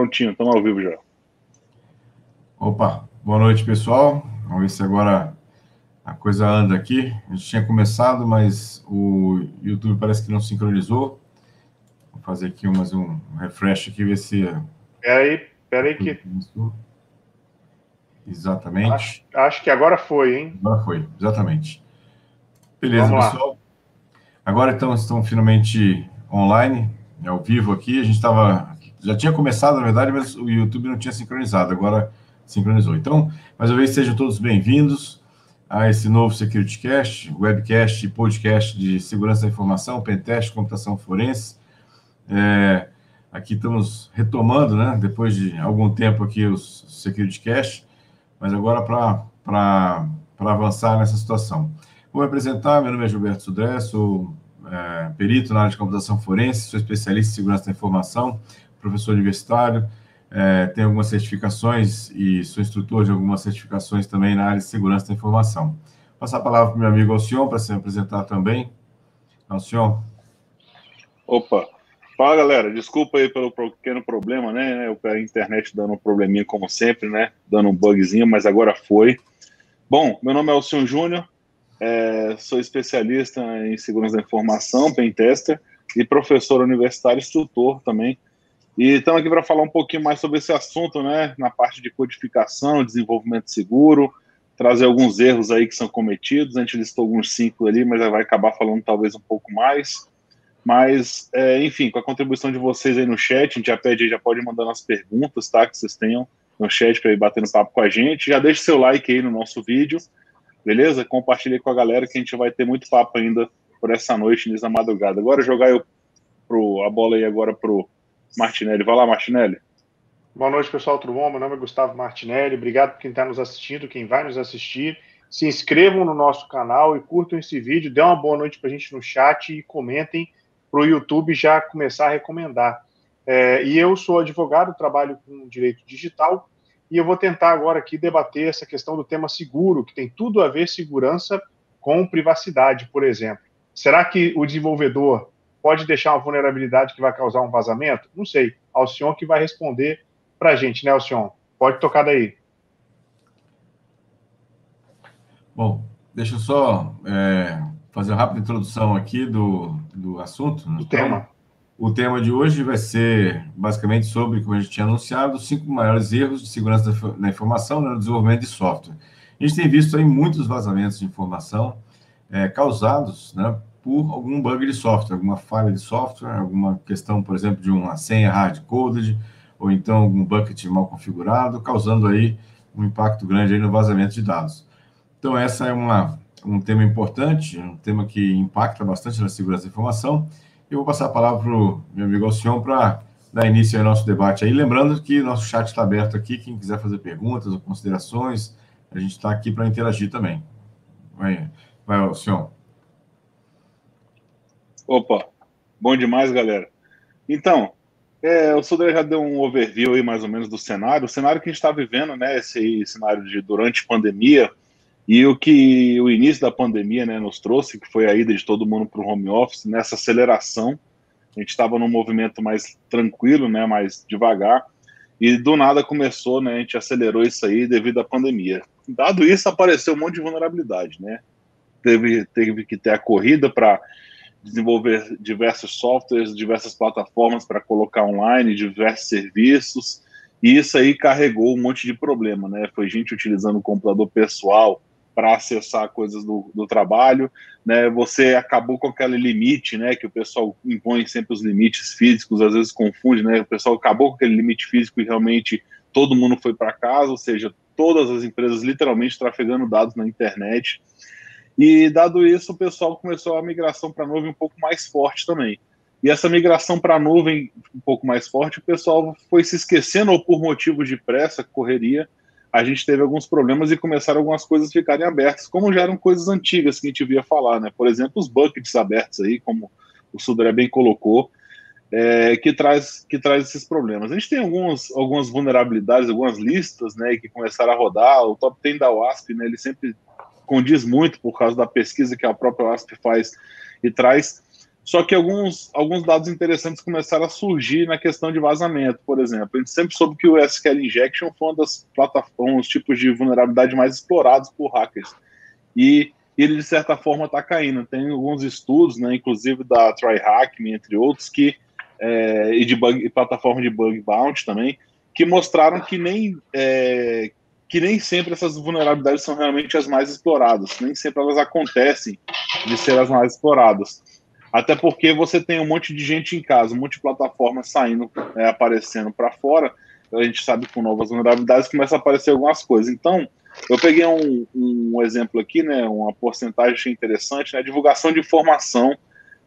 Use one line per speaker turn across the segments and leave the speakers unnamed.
Prontinho, estamos ao vivo já.
Opa, boa noite, pessoal. Vamos ver se agora a coisa anda aqui. A gente tinha começado, mas o YouTube parece que não sincronizou. Vou fazer aqui mais um refresh aqui, ver se.
Peraí, peraí que.
Exatamente.
Acho, acho, que agora foi, hein?
Agora foi, exatamente. Beleza, pessoal. Agora então estão finalmente online, ao vivo aqui. A gente estava. Já tinha começado, na verdade, mas o YouTube não tinha sincronizado. Agora sincronizou. Então, mais uma vez, sejam todos bem-vindos a esse novo SecurityCast, webcast e podcast de segurança da informação, pentest, computação forense. É, aqui estamos retomando, né, depois de algum tempo aqui os SecurityCast, mas agora para avançar nessa situação. Vou me apresentar, meu nome é Gilberto Sudré, sou é, perito na área de computação forense, sou especialista em segurança da informação, professor universitário, é, tenho algumas certificações e sou instrutor de algumas certificações também na área de segurança da informação. Vou passar a palavra para o meu amigo Alcion para se apresentar também. Alcion.
Opa, fala galera, desculpa aí pelo pequeno problema, né? A internet dando um probleminha como sempre, né? Dando um bugzinho, mas agora foi. Bom, meu nome é Alcion Júnior, é, sou especialista em segurança da informação, pentester, e professor universitário, instrutor também e estamos aqui para falar um pouquinho mais sobre esse assunto, né, na parte de codificação, desenvolvimento seguro, trazer alguns erros aí que são cometidos. A gente listou alguns cinco ali, mas vai acabar falando talvez um pouco mais. Mas, é, enfim, com a contribuição de vocês aí no chat, a gente já pede, já pode mandar as perguntas, tá, que vocês tenham no chat para ir batendo papo com a gente. Já deixe seu like aí no nosso vídeo, beleza? Compartilhe com a galera que a gente vai ter muito papo ainda por essa noite, nessa madrugada. Agora jogar eu pro, a bola aí agora pro Martinelli. Vai lá, Martinelli.
Boa noite, pessoal, tudo bom? Meu nome é Gustavo Martinelli. Obrigado por quem está nos assistindo, quem vai nos assistir. Se inscrevam no nosso canal e curtam esse vídeo. Dê uma boa noite para a gente no chat e comentem para o YouTube já começar a recomendar. É, e eu sou advogado, trabalho com direito digital e eu vou tentar agora aqui debater essa questão do tema seguro, que tem tudo a ver segurança com privacidade, por exemplo. Será que o desenvolvedor pode deixar uma vulnerabilidade que vai causar um vazamento? Não sei. Alcion que vai responder para a gente, né, Alcion? Pode tocar daí.
Bom, deixa eu só é, fazer uma rápida introdução aqui do, do assunto.
Né? O tema.
O tema de hoje vai ser basicamente sobre, como a gente tinha anunciado, os cinco maiores erros de segurança da informação no desenvolvimento de software. A gente tem visto aí muitos vazamentos de informação é, causados né, por algum bug de software, alguma falha de software, alguma questão, por exemplo, de uma senha hard-coded, ou então algum bucket mal configurado, causando aí um impacto grande aí no vazamento de dados. Então, essa é uma, um tema importante, um tema que impacta bastante na segurança da informação. Eu vou passar a palavra para o meu amigo Alcion para dar início ao nosso debate aí. Lembrando que nosso chat está aberto aqui, quem quiser fazer perguntas ou considerações, a gente está aqui para interagir também. Vai, vai Alcion.
Opa, bom demais, galera. Então, é, o Sudré já deu um overview aí mais ou menos do cenário, o cenário que a gente está vivendo, né, esse aí, cenário de durante pandemia, e o que o início da pandemia né, nos trouxe, que foi a ida de todo mundo para o home office, nessa aceleração, a gente estava num movimento mais tranquilo, né, mais devagar, e do nada começou, né, a gente acelerou isso aí devido à pandemia. Dado isso, apareceu um monte de vulnerabilidade, né, teve, teve que ter a corrida para desenvolver diversos softwares, diversas plataformas para colocar online, diversos serviços, e isso aí carregou um monte de problema, né? Foi gente utilizando o computador pessoal para acessar coisas do, do, trabalho, né? Você acabou com aquele limite, né? Que o pessoal impõe sempre os limites físicos, às vezes confunde, né? O pessoal acabou com aquele limite físico e realmente todo mundo foi para casa, ou seja, todas as empresas literalmente trafegando dados na internet. E dado isso, o pessoal começou a migração para a nuvem um pouco mais forte também. E essa migração para a nuvem um pouco mais forte, o pessoal foi se esquecendo, ou por motivos de pressa, correria, a gente teve alguns problemas e começaram algumas coisas a ficarem abertas, como já eram coisas antigas que a gente via falar, né? Por exemplo, os buckets abertos aí, como o Sudré bem colocou, é, que, traz, que traz esses problemas. A gente tem alguns, algumas vulnerabilidades, algumas listas, né, que começaram a rodar, o top 10 da WASP, né, ele sempre condiz muito por causa da pesquisa que a própria WASP faz e traz Só que alguns, alguns dados interessantes começaram a surgir na questão de vazamento, por exemplo. A gente sempre soube que o SQL Injection foi uma das plataformas, tipos de vulnerabilidade mais explorados por hackers. E ele, de certa forma, está caindo. Tem alguns estudos, né, inclusive da TryHackMe, entre outros, que, é, e de bug, plataforma de bug bounty também, que mostraram que nem, é, que nem sempre essas vulnerabilidades são realmente as mais exploradas, nem sempre elas acontecem de ser as mais exploradas. Até porque você tem um monte de gente em casa, um monte de plataformas saindo, é, aparecendo para fora. A gente sabe que com novas vulnerabilidades começa a aparecer algumas coisas. Então, eu peguei um, um exemplo aqui, né, uma porcentagem interessante, né, divulgação de informação,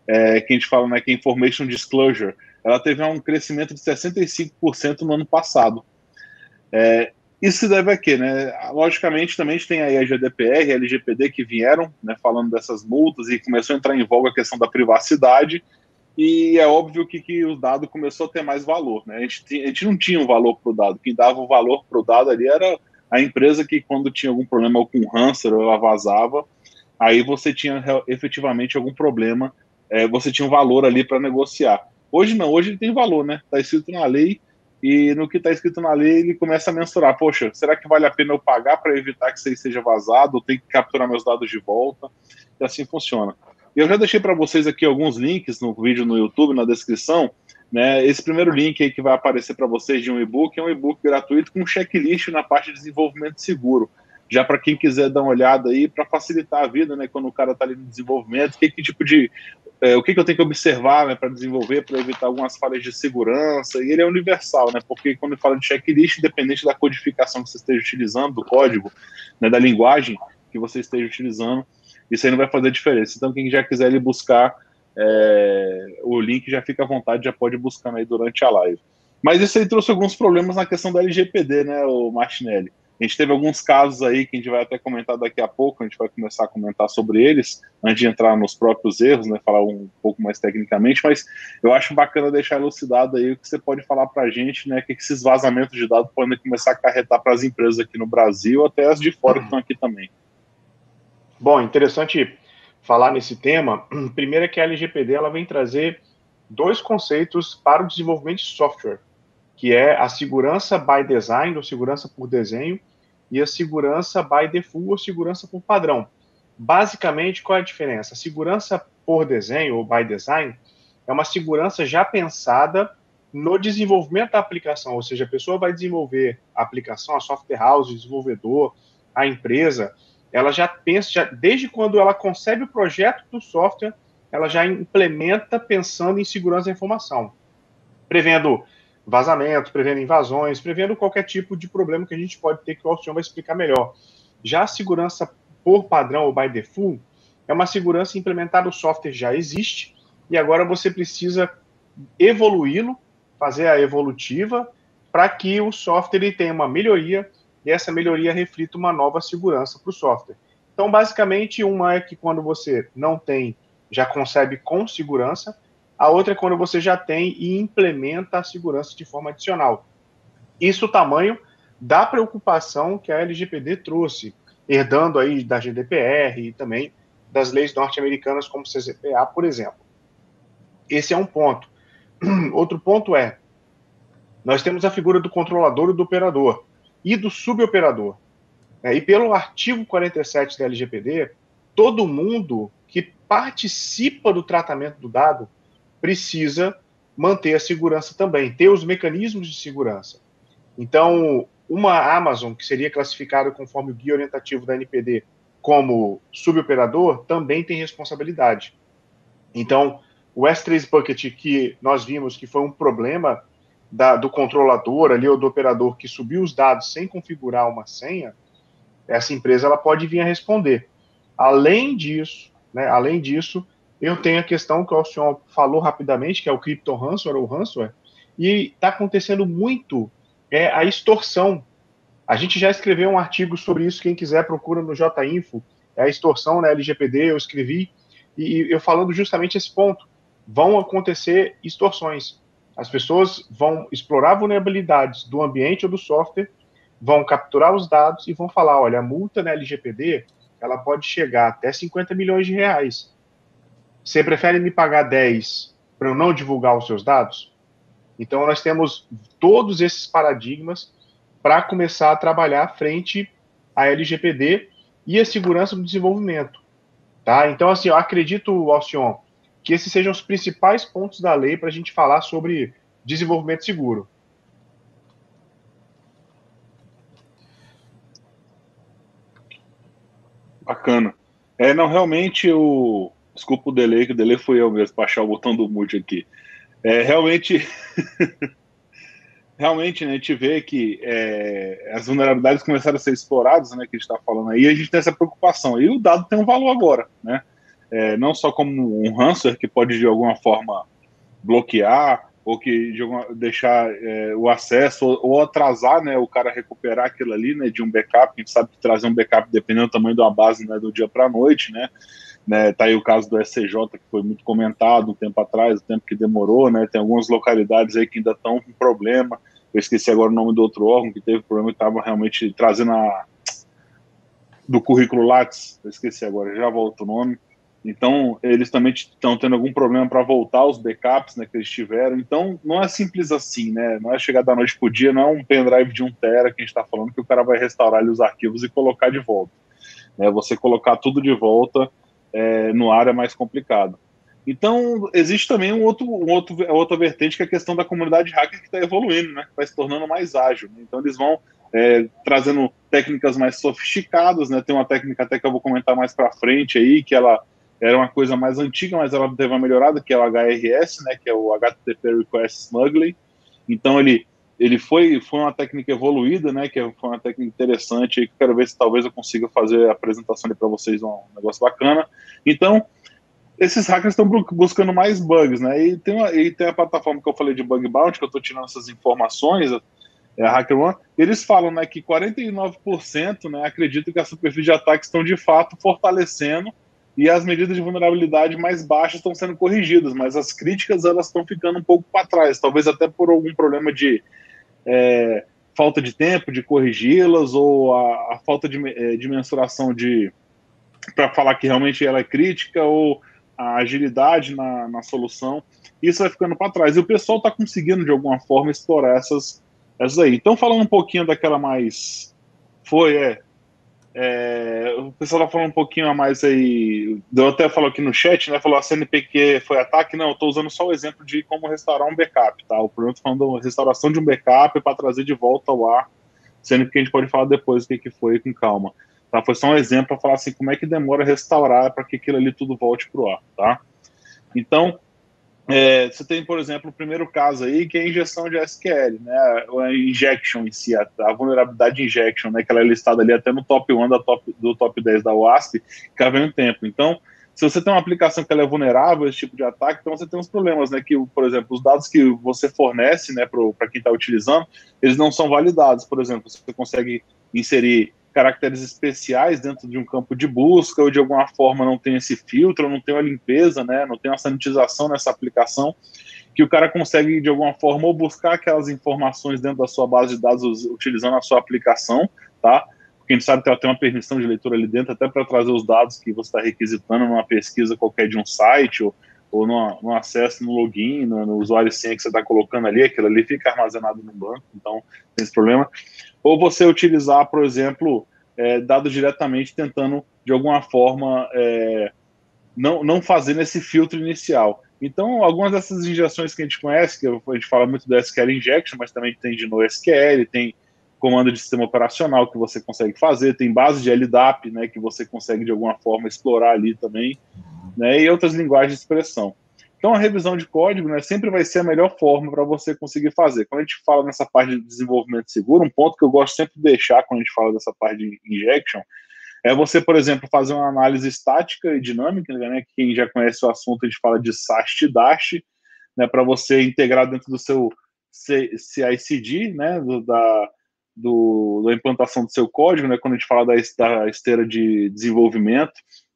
é, que a gente fala né, que é Information Disclosure, ela teve um crescimento de 65% no ano passado. É, isso se deve a quê? Né? Logicamente, também a gente tem aí a GDPR, a LGPD que vieram né, falando dessas multas e começou a entrar em voga a questão da privacidade, e é óbvio que, que o dado começou a ter mais valor. Né? A, gente, a gente não tinha um valor para o dado, quem dava o valor para o dado ali era a empresa que, quando tinha algum problema com o hamster, ela vazava, aí você tinha efetivamente algum problema, é, você tinha um valor ali para negociar. Hoje não, hoje ele tem valor, né? Está escrito na lei, e no que está escrito na lei ele começa a mensurar, poxa, será que vale a pena eu pagar para evitar que isso aí seja vazado, ou tem que capturar meus dados de volta, e assim funciona. Eu já deixei para vocês aqui alguns links no vídeo no YouTube, na descrição, né, esse primeiro link aí que vai aparecer para vocês de um e-book é um e-book gratuito com um checklist na parte de desenvolvimento seguro. Já para quem quiser dar uma olhada aí, para facilitar a vida, né, quando o cara está ali no desenvolvimento, que, que tipo de é, o que, que, eu tenho que observar né, para desenvolver, para evitar algumas falhas de segurança, e ele é universal, né, porque quando fala de checklist, independente da codificação que você esteja utilizando, do código, né, da linguagem que você esteja utilizando, isso aí não vai fazer diferença. Então, quem já quiser buscar é, o link, já fica à vontade, já pode buscar aí durante a live. Mas isso aí trouxe alguns problemas na questão da LGPD, né, o Martinelli. A gente teve alguns casos aí que a gente vai até comentar daqui a pouco, a gente vai começar a comentar sobre eles, antes de entrar nos próprios erros, né, falar um pouco mais tecnicamente, mas eu acho bacana deixar elucidado aí o que você pode falar para a gente, né, que esses vazamentos de dados podem começar a acarretar para as empresas aqui no Brasil, até as de fora que estão aqui também.
Bom, interessante falar nesse tema. Primeiro é que a LGPD ela vem trazer dois conceitos para o desenvolvimento de software que é a segurança by design, ou segurança por desenho, e a segurança by default, ou segurança por padrão. Basicamente, qual é a diferença? A segurança por desenho, ou by design, é uma segurança já pensada no desenvolvimento da aplicação, ou seja, a pessoa vai desenvolver a aplicação, a software house, o desenvolvedor, a empresa, ela já pensa, já, desde quando ela concebe o projeto do software, ela já implementa pensando em segurança da informação, prevendo vazamentos, prevendo invasões, prevendo qualquer tipo de problema que a gente pode ter, que o Alcion vai explicar melhor. Já a segurança por padrão ou by default é uma segurança implementada, o software já existe, e agora você precisa evoluí-lo, fazer a evolutiva, para que o software tenha uma melhoria e essa melhoria reflita uma nova segurança para o software. Então, basicamente, uma é que quando você não tem, já concebe com segurança, a outra é quando você já tem e implementa a segurança de forma adicional. Isso o tamanho da preocupação que a LGPD trouxe, herdando aí da GDPR e também das leis norte-americanas como CCPA, por exemplo. Esse é um ponto. Outro ponto é, nós temos a figura do controlador e do operador, e do suboperador. É, e pelo artigo 47 da LGPD, todo mundo que participa do tratamento do dado precisa manter a segurança também, ter os mecanismos de segurança. Então, uma Amazon, que seria classificada conforme o guia orientativo da NPD como suboperador, também tem responsabilidade. Então, o S3 Bucket, que nós vimos que foi um problema da, do controlador ali, ou do operador que subiu os dados sem configurar uma senha, essa empresa ela pode vir a responder. Além disso, né, além disso, eu tenho a questão que o senhor falou rapidamente, que é o Crypto Ransomware ou Ransomware, e está acontecendo muito é a extorsão. A gente já escreveu um artigo sobre isso, quem quiser procura no JInfo, é a extorsão na LGPD, eu escrevi, e eu falando justamente esse ponto. Vão acontecer extorsões. As pessoas vão explorar vulnerabilidades do ambiente ou do software, vão capturar os dados e vão falar, olha, a multa na LGPD, ela pode chegar até 50 milhões de reais. Você prefere me pagar 10 para eu não divulgar os seus dados? Então, nós temos todos esses paradigmas para começar a trabalhar frente à LGPD e a segurança do desenvolvimento. Tá? Então, assim, eu acredito, Alcion, que esses sejam os principais pontos da lei para a gente falar sobre desenvolvimento seguro.
Bacana. É, não, realmente o. Desculpa o delay, que o delay foi eu mesmo, para achar o botão do mute aqui. É, realmente. realmente, né, a gente vê que é, as vulnerabilidades começaram a ser exploradas, né, que a gente está falando aí, e a gente tem essa preocupação. E o dado tem um valor agora, né? É, não só como um ransomware que pode de alguma forma bloquear ou que de alguma, deixar é, o acesso ou, ou, atrasar, né, o cara recuperar aquilo ali, né, de um backup. A gente sabe que trazer um backup dependendo do tamanho da base, né, do dia para a noite, né. Né, tá aí o caso do SCJ, que foi muito comentado um tempo atrás, o tempo que demorou, né, tem algumas localidades aí que ainda estão com problema, eu esqueci agora o nome do outro órgão que teve problema e estava realmente trazendo a do currículo Lattes, eu esqueci agora, já volto o nome. Então, eles também estão tendo algum problema para voltar os backups né, que eles tiveram. Então, não é simples assim, né? Não é chegar da noite para o dia, não é um pendrive de um tera que a gente está falando que o cara vai restaurar ali os arquivos e colocar de volta. Né? Você colocar tudo de volta é, no ar é mais complicado. Então, existe também um outro, um outro, outra vertente que é a questão da comunidade hacker que está evoluindo, né? Vai se tornando mais ágil. Né? Então, eles vão é, trazendo técnicas mais sofisticadas, né? Tem uma técnica até que eu vou comentar mais para frente aí, que ela era uma coisa mais antiga, mas ela teve uma melhorada, que é o HRS, né? Que é o HTTP Request Smuggling. Então, ele ele foi, foi uma técnica evoluída, né? Que foi uma técnica interessante. Quero ver se talvez eu consiga fazer a apresentação para vocês, um negócio bacana. Então, esses hackers estão buscando mais bugs, né? E tem, uma, e tem a plataforma que eu falei de bug bounty, que eu estou tirando essas informações, é a HackerOne, eles falam né, que 49% né, acreditam que as superfícies de ataque estão de fato fortalecendo e as medidas de vulnerabilidade mais baixas estão sendo corrigidas, mas as críticas elas estão ficando um pouco para trás, talvez até por algum problema de é, falta de tempo de corrigi-las ou a, a falta de, é, de mensuração de para falar que realmente ela é crítica ou a agilidade na, na solução, isso vai ficando para trás. E o pessoal está conseguindo, de alguma forma, explorar essas, essas aí. Então, falando um pouquinho daquela mais. Foi, é. É o pessoal está falando um pouquinho a mais aí. Eu até falou aqui no chat, né? Falou a CNPq foi ataque. Não, eu estou usando só o exemplo de como restaurar um backup, tá? O problema está falando restauração de um backup para trazer de volta ao ar, sendo que a gente pode falar depois o que, que foi com calma. Tá? Foi só um exemplo para falar assim como é que demora restaurar para que aquilo ali tudo volte para o ar. Tá? Então, é, você tem, por exemplo, o primeiro caso aí, que é a injeção de SQL, né? A injection em si, a, a vulnerabilidade injection, né? Que ela é listada ali até no top 1 da top, do top 10 da WASP, que vem um tempo. Então, se você tem uma aplicação que ela é vulnerável a esse tipo de ataque, então você tem uns problemas, né? Que, por exemplo, os dados que você fornece, né, para quem está utilizando, eles não são validados. Por exemplo, você consegue inserir caracteres especiais dentro de um campo de busca, ou de alguma forma não tem esse filtro, não tem uma limpeza, né, não tem uma sanitização nessa aplicação, que o cara consegue de alguma forma ou buscar aquelas informações dentro da sua base de dados utilizando a sua aplicação, tá? Porque a gente sabe que ela tem uma permissão de leitura ali dentro, até para trazer os dados que você está requisitando numa pesquisa qualquer de um site, ou, ou no, no acesso no login, no, no usuário senha que você está colocando ali, aquilo ali fica armazenado no banco, então tem esse problema ou você utilizar, por exemplo, é, dados diretamente tentando, de alguma forma, é, não, não fazendo esse filtro inicial. Então, algumas dessas injeções que a gente conhece, que a gente fala muito do SQL Injection, mas também tem de NoSQL, tem comando de sistema operacional que você consegue fazer, tem base de LDAP, né, que você consegue de alguma forma explorar ali também, né, e outras linguagens de expressão. Então, a revisão de código né, sempre vai ser a melhor forma para você conseguir fazer. Quando a gente fala nessa parte de desenvolvimento seguro, um ponto que eu gosto sempre de deixar quando a gente fala dessa parte de injection é você, por exemplo, fazer uma análise estática e dinâmica, né? Quem já conhece o assunto, a gente fala de SAST DAST, né? Para você integrar dentro do seu CI/CD, né? Do, da, do, da implantação do seu código, né? Quando a gente fala da, da esteira de desenvolvimento,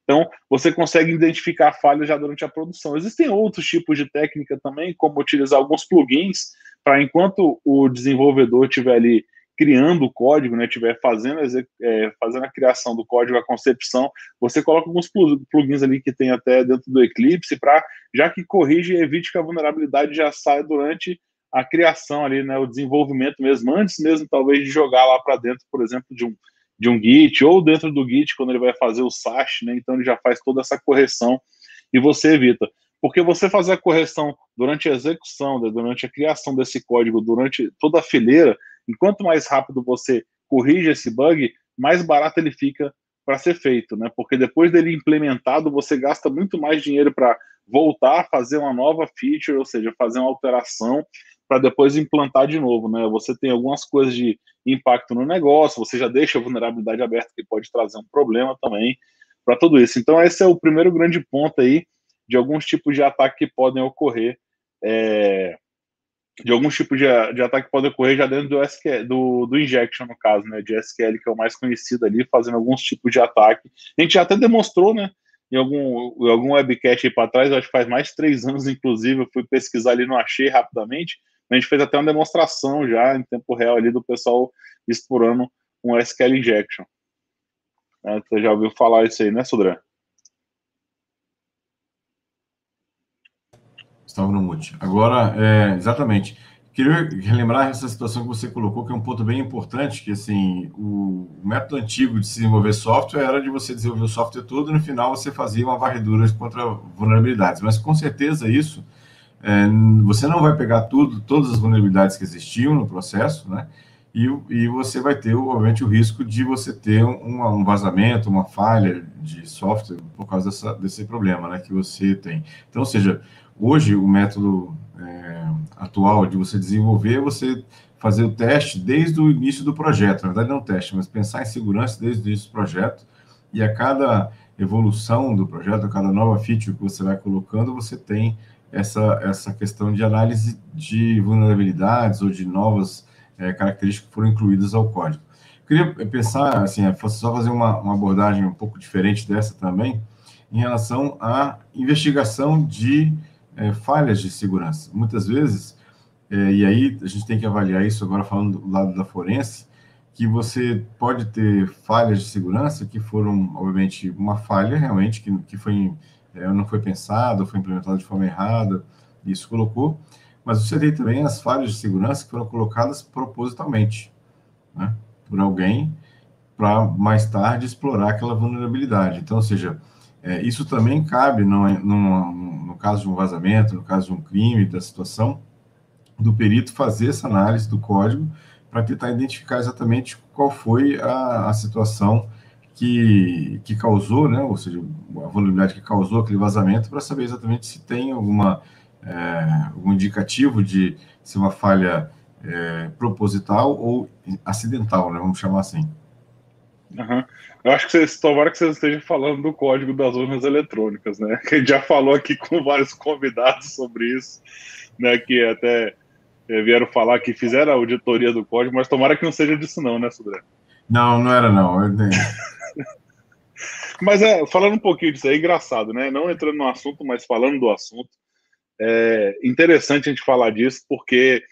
então, você consegue identificar falhas já durante a produção. Existem outros tipos de técnica também, como utilizar alguns plugins para enquanto o desenvolvedor estiver ali criando o código, né, estiver fazendo, é, fazendo a criação do código, a concepção, você coloca alguns plugins ali que tem até dentro do Eclipse para, já que corrige e evite que a vulnerabilidade já saia durante a criação ali, né, o desenvolvimento mesmo, antes mesmo talvez de jogar lá para dentro, por exemplo, de um, de um Git, ou dentro do Git, quando ele vai fazer o SASH, né, então ele já faz toda essa correção e você evita. Porque você fazer a correção durante a execução, né, durante a criação desse código, durante toda a fileira, enquanto mais rápido você corrige esse bug, mais barato ele fica para ser feito, né? Porque depois dele implementado, você gasta muito mais dinheiro para voltar a fazer uma nova feature, ou seja, fazer uma alteração para depois implantar de novo, né? Você tem algumas coisas de impacto no negócio, você já deixa a vulnerabilidade aberta que pode trazer um problema também para tudo isso. Então esse é o primeiro grande ponto aí de alguns tipos de ataque que podem ocorrer, é, de alguns tipos de, de ataque que podem ocorrer já dentro do, SQL, do, do injection, no caso, né, de SQL, que é o mais conhecido ali, fazendo alguns tipos de ataque. A gente já até demonstrou, né, em algum, em algum webcast aí para trás, acho que faz mais de três anos, inclusive, eu fui pesquisar ali, não achei rapidamente, a gente fez até uma demonstração já em tempo real ali do pessoal explorando um SQL injection. É, você já ouviu falar isso aí, né, Sudré?
Estava no mute. Agora, é, exatamente. Queria relembrar essa situação que você colocou, que é um ponto bem importante, que assim, o método antigo de se desenvolver software era de você desenvolver o software todo e no final você fazia uma varredura contra vulnerabilidades. Mas com certeza isso, é, você não vai pegar tudo, todas as vulnerabilidades que existiam no processo, né? E, e você vai ter, obviamente, o risco de você ter um, um vazamento, uma falha de software por causa dessa, desse problema né, que você tem. Então, ou seja, Hoje, o método é, atual de você desenvolver é você fazer o teste desde o início do projeto. Na verdade, não teste, mas pensar em segurança desde o início do projeto. E a cada evolução do projeto, a cada nova feature que você vai colocando, você tem essa, essa questão de análise de vulnerabilidades ou de novas é, características que foram incluídas ao código. Queria pensar, assim, só fazer uma, uma abordagem um pouco diferente dessa também, em relação à investigação de é, falhas de segurança. Muitas vezes, é, e aí a gente tem que avaliar isso agora falando do lado da forense, que você pode ter falhas de segurança que foram, obviamente, uma falha realmente, que, que foi, é, não foi pensada, foi implementada de forma errada, isso colocou, mas você tem também as falhas de segurança que foram colocadas propositalmente, né, por alguém, para mais tarde explorar aquela vulnerabilidade. Então, ou seja, é, isso também cabe no, no, no, caso de um vazamento, no caso de um crime, da situação, do perito fazer essa análise do código para tentar identificar exatamente qual foi a, a situação que, que causou, né, ou seja, a vulnerabilidade que causou aquele vazamento, para saber exatamente se tem alguma, é, algum indicativo de se uma falha é, proposital ou acidental, né, vamos chamar assim.
Uhum. Eu acho que vocês, tomara que vocês estejam falando do código das urnas eletrônicas, né? Que a gente já falou aqui com vários convidados sobre isso, né? Que até é, vieram falar que fizeram a auditoria do código, mas tomara que não seja disso não, né, Sudré?
Não, não era não. Eu...
mas é, falando um pouquinho disso aí, é engraçado, né? Não entrando no assunto, mas falando do assunto, é interessante a gente falar disso, porque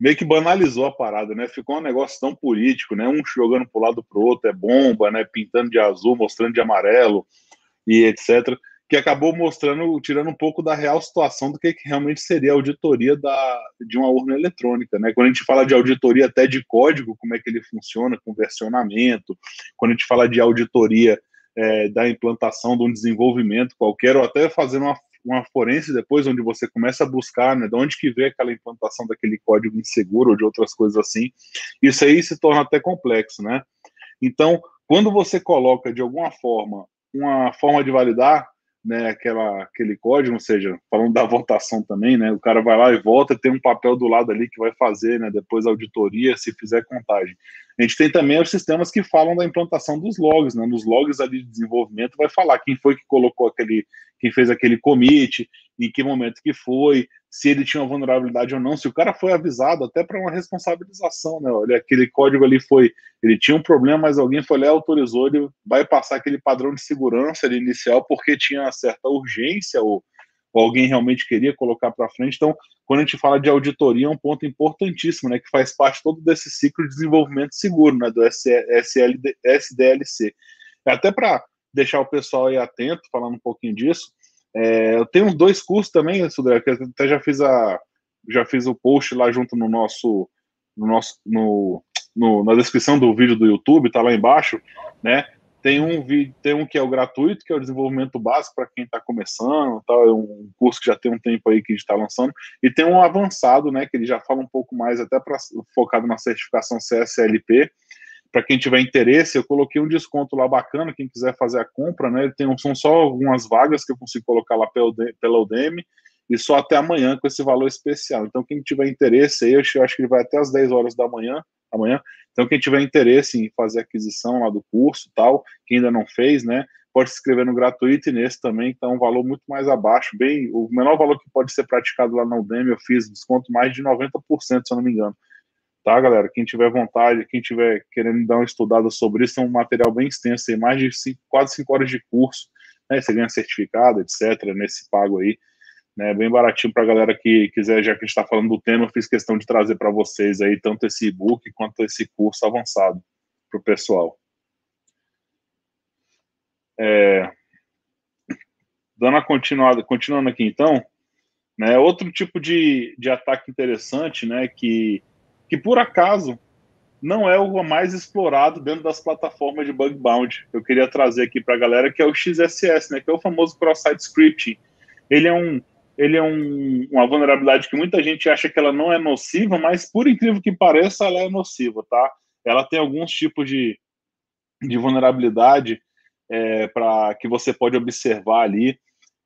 meio que banalizou a parada, né? Ficou um negócio tão político, né? Um jogando pro lado pro outro, é bomba, né? Pintando de azul, mostrando de amarelo e etc. Que acabou mostrando, tirando um pouco da real situação do que, que realmente seria a auditoria da, de uma urna eletrônica, né? Quando a gente fala de auditoria até de código, como é que ele funciona, com versionamento, quando a gente fala de auditoria é, da implantação de um desenvolvimento qualquer, ou até fazendo uma uma forense depois, onde você começa a buscar, né, de onde que vê aquela implantação daquele código inseguro ou de outras coisas assim, isso aí se torna até complexo, né? Então, quando você coloca de alguma forma uma forma de validar, né, aquela, aquele código, ou seja, falando da votação também, né, o cara vai lá e volta, tem um papel do lado ali que vai fazer, né, depois a auditoria, se fizer contagem. A gente tem também os sistemas que falam da implantação dos logs, né, nos logs ali de desenvolvimento vai falar quem foi que colocou aquele, quem fez aquele commit, em que momento que foi, se ele tinha uma vulnerabilidade ou não, se o cara foi avisado até para uma responsabilização, né? Olha, aquele código ali foi, ele tinha um problema, mas alguém foi lá e autorizou, ele vai passar aquele padrão de segurança ali inicial porque tinha certa urgência ou, ou alguém realmente queria colocar para frente. Então, quando a gente fala de auditoria, é um ponto importantíssimo, né, que faz parte todo desse ciclo de desenvolvimento seguro, né, do SLD, SDLC. Até para deixar o pessoal aí atento, falando um pouquinho disso, é, eu tenho dois cursos também, Sudré, que até já fiz a já fiz o post lá junto no nosso no nosso no, no na descrição do vídeo do YouTube, tá lá embaixo, né? Tem um vídeo, tem um que é o gratuito, que é o desenvolvimento básico para quem está começando, tal, é um curso que já tem um tempo aí que a gente está lançando, e tem um avançado, né, que ele já fala um pouco mais até para focado na certificação CSLP. Para quem tiver interesse, eu coloquei um desconto lá bacana, quem quiser fazer a compra, né? Tem, são só algumas vagas que eu consigo colocar lá pela Udemy, e só até amanhã com esse valor especial. Então, quem tiver interesse eu acho que ele vai até as 10 horas da manhã, amanhã. Então, quem tiver interesse em fazer aquisição lá do curso tal, que ainda não fez, né, pode se inscrever no gratuito e nesse também, então um valor muito mais abaixo, bem, o menor valor que pode ser praticado lá na Udemy, eu fiz desconto mais de 90%, se eu não me engano. Tá, galera? Quem tiver vontade, quem tiver querendo dar uma estudada sobre isso, é um material bem extenso, tem mais de cinco, quase 5 horas de curso, né? Você ganha certificado, etc., nesse pago aí né, bem baratinho para a galera que quiser, já que a gente está falando do tema, eu fiz questão de trazer para vocês aí tanto esse e-book quanto esse curso avançado para o pessoal. É, dando a continuada, continuando aqui então, né, outro tipo de, de ataque interessante, né, que, que por acaso não é o mais explorado dentro das plataformas de bug bounty. Eu queria trazer aqui para a galera que é o XSS, né, que é o famoso cross-site scripting. Ele é um ele é um, uma vulnerabilidade que muita gente acha que ela não é nociva, mas por incrível que pareça, ela é nociva, tá? Ela tem alguns tipos de, de vulnerabilidade é, para que você pode observar ali,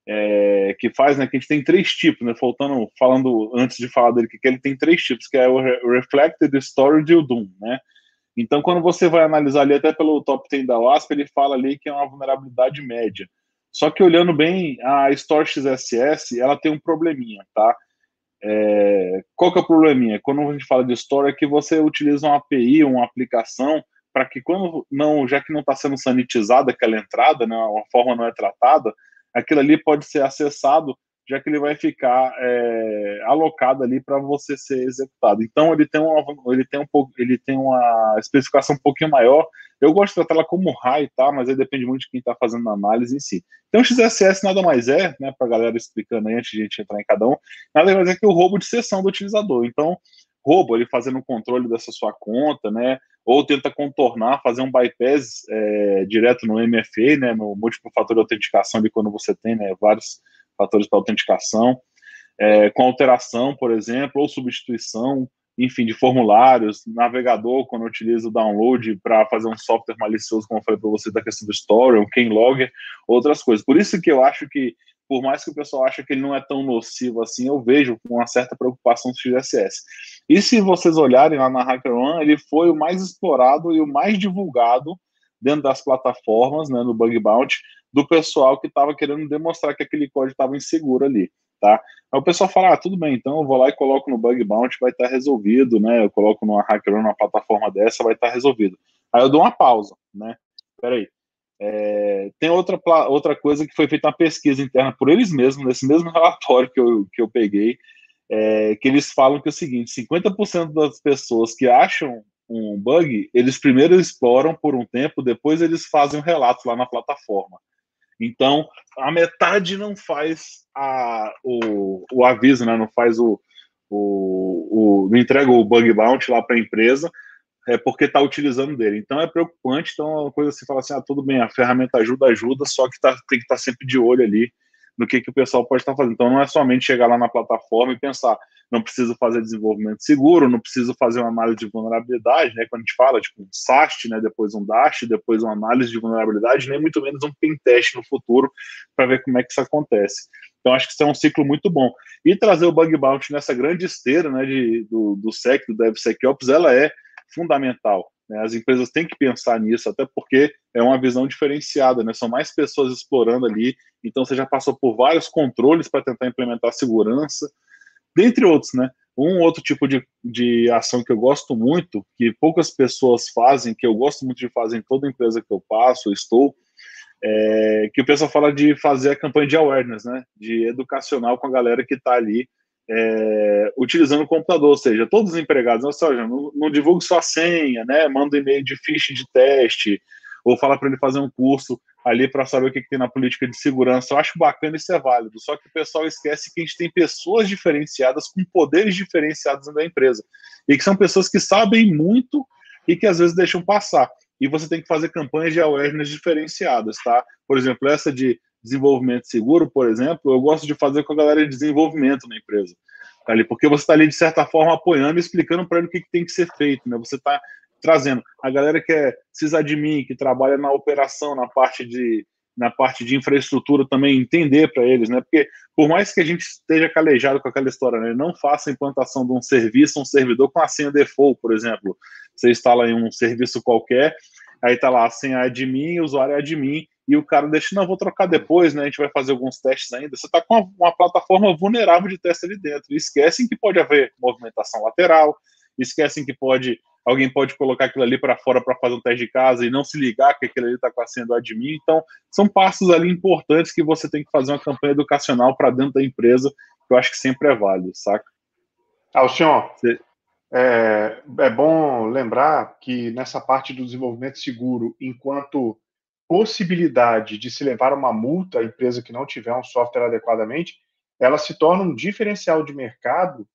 é, que faz, né, que a gente tem três tipos, né, faltando, falando antes de falar dele, que ele tem três tipos, que é o Reflected, Storage e o Doom, né? Então, quando você vai analisar ali, até pelo top 10 da WASP, ele fala ali que é uma vulnerabilidade média. Só que olhando bem, a Store XSS, ela tem um probleminha, tá? É, qual que é o probleminha? Quando a gente fala de Store, é que você utiliza uma API, uma aplicação, para que quando não, já que não está sendo sanitizada aquela entrada, né, uma forma não é tratada, aquilo ali pode ser acessado já que ele vai ficar é, alocado ali para você ser executado. Então ele tem uma, ele tem um pouco, ele tem uma especificação um pouquinho maior. Eu gosto de tratar ela como high, tá? Mas aí depende muito de quem está fazendo a análise em si. Então o XSS nada mais é, né? Para galera explicando aí antes de a gente entrar em cada um, nada mais é que o roubo de sessão do utilizador. Então roubo ele fazendo o controle dessa sua conta, né? Ou tenta contornar, fazer um bypass é, direto no MFA, né? No múltiplo fator de autenticação de quando você tem, né? Vários fatores para autenticação, é, com alteração, por exemplo, ou substituição, enfim, de formulários, navegador, quando utiliza o download para fazer um software malicioso, como eu falei para você, da questão do Story, um keylogger, outras coisas. Por isso que eu acho que, por mais que o pessoal ache que ele não é tão nocivo assim, eu vejo com uma certa preocupação do XSS. E se vocês olharem lá na HackerOne, ele foi o mais explorado e o mais divulgado dentro das plataformas, né, no Bug Bounty, do pessoal que estava querendo demonstrar que aquele código estava inseguro ali, tá? Aí o pessoal fala, ah, tudo bem, então eu vou lá e coloco no Bug Bounty, vai estar tá resolvido, né? Eu coloco numa hacker numa plataforma dessa, vai estar tá resolvido. Aí eu dou uma pausa, né? Peraí. É, tem outra, outra coisa que foi feita uma pesquisa interna por eles mesmos, nesse mesmo relatório que eu, que eu peguei, é, que eles falam que é o seguinte: 50% das pessoas que acham um bug, eles primeiro exploram por um tempo, depois eles fazem um relato lá na plataforma. Então, a metade não faz a, o, o aviso, né? não faz o, o, o não entrega o bug bounty lá para a empresa, é porque está utilizando dele. Então é preocupante. Então é uma coisa assim, fala assim, ah, tudo bem, a ferramenta ajuda, ajuda, só que tá, tem que estar tá sempre de olho ali no que, que o pessoal pode estar tá fazendo. Então não é somente chegar lá na plataforma e pensar, não preciso fazer desenvolvimento seguro, não preciso fazer uma análise de vulnerabilidade, né? Quando a gente fala, tipo, um SAST, né? Depois um DASH, depois uma análise de vulnerabilidade, nem muito menos um pentest no futuro para ver como é que isso acontece. Então, acho que isso é um ciclo muito bom. E trazer o bug bounty nessa grande esteira, né, de, do, do SEC, do DevSecOps, ela é fundamental. Né? As empresas têm que pensar nisso, até porque é uma visão diferenciada, né? São mais pessoas explorando ali, então você já passou por vários controles para tentar implementar segurança, dentre outros, né? Um outro tipo de, de ação que eu gosto muito, que poucas pessoas fazem, que eu gosto muito de fazer em toda empresa que eu passo, estou, é, que o pessoal fala de fazer a campanha de awareness, né? De educacional com a galera que está ali é, utilizando o computador, ou seja, todos os empregados, ou seja, não, não divulgue sua senha, né? Manda um e-mail de ficha de teste, ou fala para ele fazer um curso ali para saber o que, que, tem na política de segurança. Eu acho bacana isso é válido, só que o pessoal esquece que a gente tem pessoas diferenciadas com poderes diferenciados da empresa e que são pessoas que sabem muito e que às vezes deixam passar. E você tem que fazer campanhas de awareness diferenciadas, tá? Por exemplo, essa de desenvolvimento seguro, por exemplo, eu gosto de fazer com a galera de desenvolvimento na empresa. Tá ali, porque você está ali, de certa forma, apoiando e explicando para ele o que, que, tem que ser feito. Né? Você está trazendo a galera que é sysadmin, que trabalha na operação, na parte de, na parte de infraestrutura também entender para eles, né? Porque por mais que a gente esteja calejado com aquela história, né? Não faça a implantação de um serviço, um servidor com a senha default, por exemplo. Você instala em um serviço qualquer, aí tá lá a senha admin, o usuário é admin, e o cara deixa, não, vou trocar depois, né? A gente vai fazer alguns testes ainda. Você está com uma, uma, plataforma vulnerável de teste ali dentro. E esquecem que pode haver movimentação lateral, esquecem que pode alguém pode colocar aquilo ali para fora para fazer um teste de casa e não se ligar que aquilo ali está sendo admin. Então, são passos ali importantes que você tem que fazer uma campanha educacional para dentro da empresa, que eu acho que sempre é válido, saca?
Alcion, você... é, é bom lembrar que nessa parte do desenvolvimento seguro, enquanto possibilidade de se levar uma multa à empresa que não tiver um software adequadamente, ela se torna um diferencial de mercado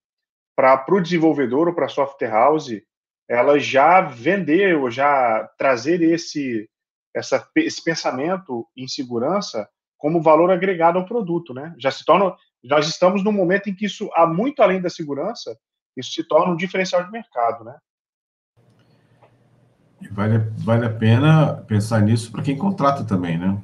para o desenvolvedor ou para a software house ela já vender ou já trazer esse, essa, esse pensamento em segurança como valor agregado ao produto, né? Já se torna, nós estamos num momento em que isso, há muito além da segurança, isso se torna um diferencial de mercado, né?
E vale, vale a pena pensar nisso para quem contrata também, né?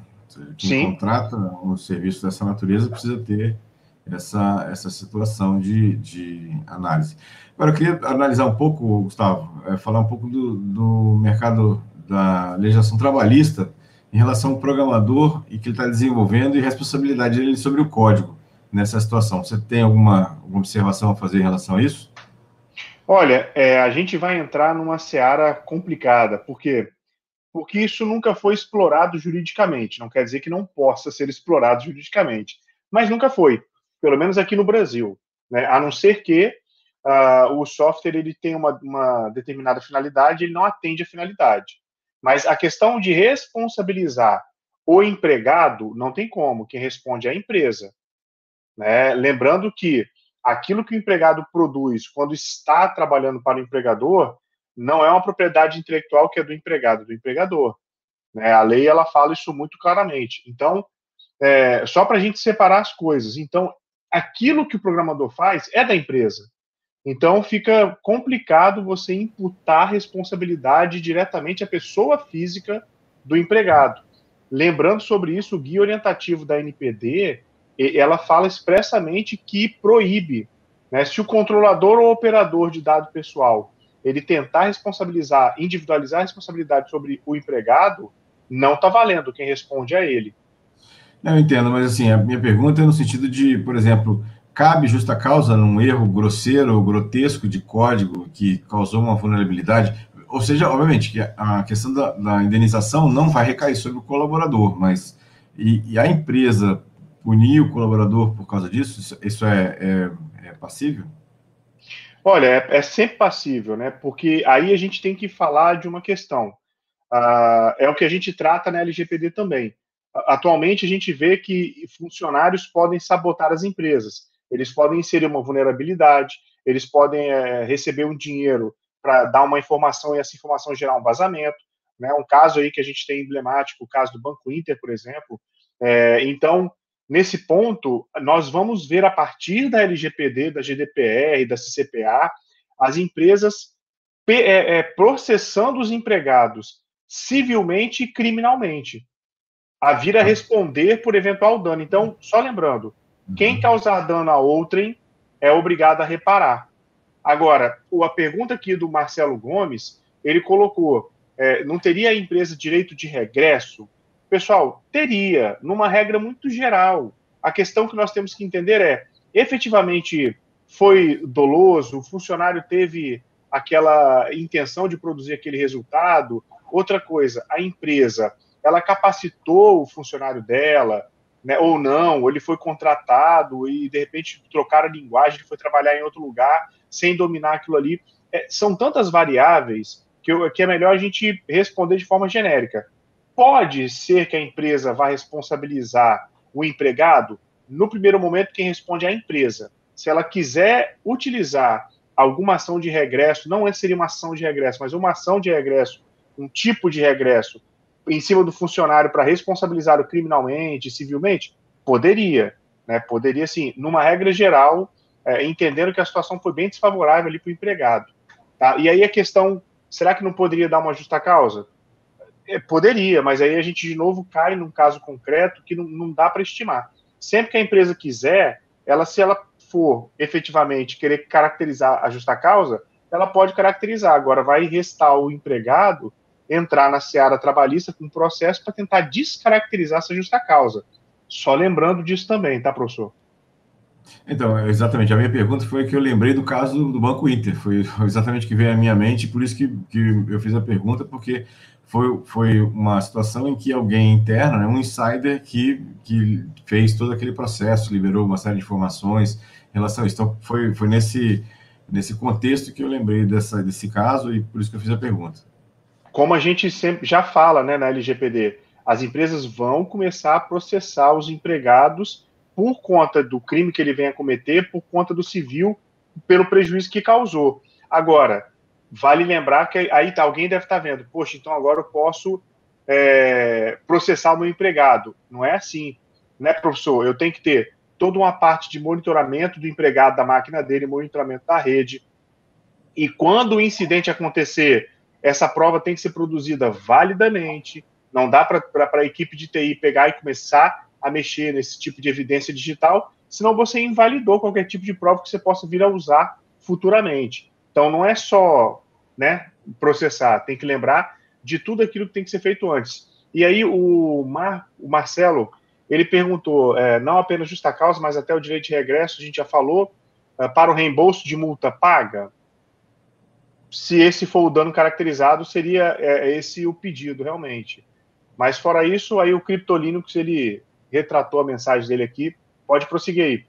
Quem Sim. contrata um serviço dessa natureza precisa ter essa, essa situação de, de análise. Agora, eu queria analisar um pouco, Gustavo, é, falar um pouco do, do mercado da legislação trabalhista em relação ao programador e que ele está desenvolvendo e responsabilidade dele sobre o código nessa situação. Você tem alguma, alguma observação a fazer em relação a isso?
Olha, é, a gente vai entrar numa seara complicada, porque porque isso nunca foi explorado juridicamente. Não quer dizer que não possa ser explorado juridicamente, mas nunca foi pelo menos aqui no Brasil, né? a não ser que uh, o software ele tem uma, uma determinada finalidade, ele não atende a finalidade. Mas a questão de responsabilizar o empregado não tem como, quem responde é a empresa. Né? Lembrando que aquilo que o empregado produz quando está trabalhando para o empregador não é uma propriedade intelectual que é do empregado, do empregador. Né? A lei ela fala isso muito claramente. Então, é, só para a gente separar as coisas. Então, aquilo que o programador faz é da empresa. Então fica complicado você imputar responsabilidade diretamente à pessoa física do empregado. Lembrando sobre isso, o guia orientativo da NPD, ela fala expressamente que proíbe, né, se o controlador ou operador de dado pessoal ele tentar responsabilizar, individualizar a responsabilidade sobre o empregado, não está valendo, quem responde é ele.
Não, eu entendo, mas assim, a minha pergunta é no sentido de, por exemplo, cabe justa causa num erro grosseiro ou grotesco de código que causou uma vulnerabilidade? Ou seja, obviamente, que a questão da, da indenização não vai recair sobre o colaborador, mas e, e, a empresa punir o colaborador por causa disso, isso, é, é, é, passível?
Olha, é, é, sempre passível, né? Porque aí a gente tem que falar de uma questão. Uh, é o que a gente trata na LGPD também atualmente a gente vê que funcionários podem sabotar as empresas. Eles podem inserir uma vulnerabilidade, eles podem é, receber um dinheiro para dar uma informação e essa informação gerar um vazamento. Né? Um caso aí que a gente tem emblemático, o caso do Banco Inter, por exemplo. É, então, nesse ponto, nós vamos ver a partir da LGPD, da GDPR, da CCPA, as empresas é, é, processando os empregados civilmente e criminalmente a vir a responder por eventual dano. Então, só lembrando, quem uhum. causar dano a outrem é obrigado a reparar. Agora, a pergunta aqui do Marcelo Gomes, ele colocou, é, não teria a empresa direito de regresso? Pessoal, teria, numa regra muito geral. A questão que nós temos que entender é, efetivamente foi doloso, o funcionário teve aquela intenção de produzir aquele resultado. Outra coisa, a empresa ela capacitou o funcionário dela, né, ou não, ou ele foi contratado e de repente trocaram a linguagem, ele foi trabalhar em outro lugar sem dominar aquilo ali. É, são tantas variáveis que, eu, que é melhor a gente responder de forma genérica. Pode ser que a empresa vá responsabilizar o empregado? No primeiro momento, quem responde é a empresa. Se ela quiser utilizar alguma ação de regresso, não seria uma ação de regresso, mas uma ação de regresso, um tipo de regresso em cima do funcionário para responsabilizá-lo criminalmente, civilmente, poderia, né? Poderia sim, numa regra geral, é, entendendo que a situação foi bem desfavorável ali para o empregado. Tá? E aí a questão, será que não poderia dar uma justa causa? É, poderia, mas aí a gente de novo cai num caso concreto que não, não dá para estimar. Sempre que a empresa quiser, ela se ela for efetivamente querer caracterizar a justa causa, ela pode caracterizar. Agora vai restar o empregado entrar na seara trabalhista com um processo para tentar descaracterizar essa justa causa. Só lembrando disso também, tá, professor?
Então, exatamente. A minha pergunta foi que eu lembrei do caso do Banco Inter. Foi exatamente o que veio à minha mente, por isso que, que eu fiz a pergunta, porque foi, foi uma situação em que alguém interno, né, um insider, que, que fez todo aquele processo, liberou uma série de informações em relação a isso. Então, foi, foi nesse, nesse contexto que eu lembrei dessa, desse caso e por isso que eu fiz a pergunta.
Como a gente sempre já fala né, na LGPD, as empresas vão começar a processar os empregados por conta do crime que ele venha cometer, por conta do civil, pelo prejuízo que causou. Agora, vale lembrar que aí tá, alguém deve estar tá vendo, poxa, então agora eu posso é, processar o meu empregado. Não é assim, né, professor? Eu tenho que ter toda uma parte de monitoramento do empregado da máquina dele, monitoramento da rede. E quando o incidente acontecer, essa prova tem que ser produzida validamente. Não dá para a equipe de TI pegar e começar a mexer nesse tipo de evidência digital, senão você invalidou qualquer tipo de prova que você possa vir a usar futuramente. Então, não é só né, processar, tem que lembrar de tudo aquilo que tem que ser feito antes. E aí, o, Mar, o Marcelo, ele perguntou, é, não apenas justa causa, mas até o direito de regresso, a gente já falou, é, para o reembolso de multa paga, se esse for o dano caracterizado, seria é, esse o pedido, realmente. Mas fora isso, aí o Cryptolinux, ele retratou a mensagem dele aqui. Pode prosseguir aí.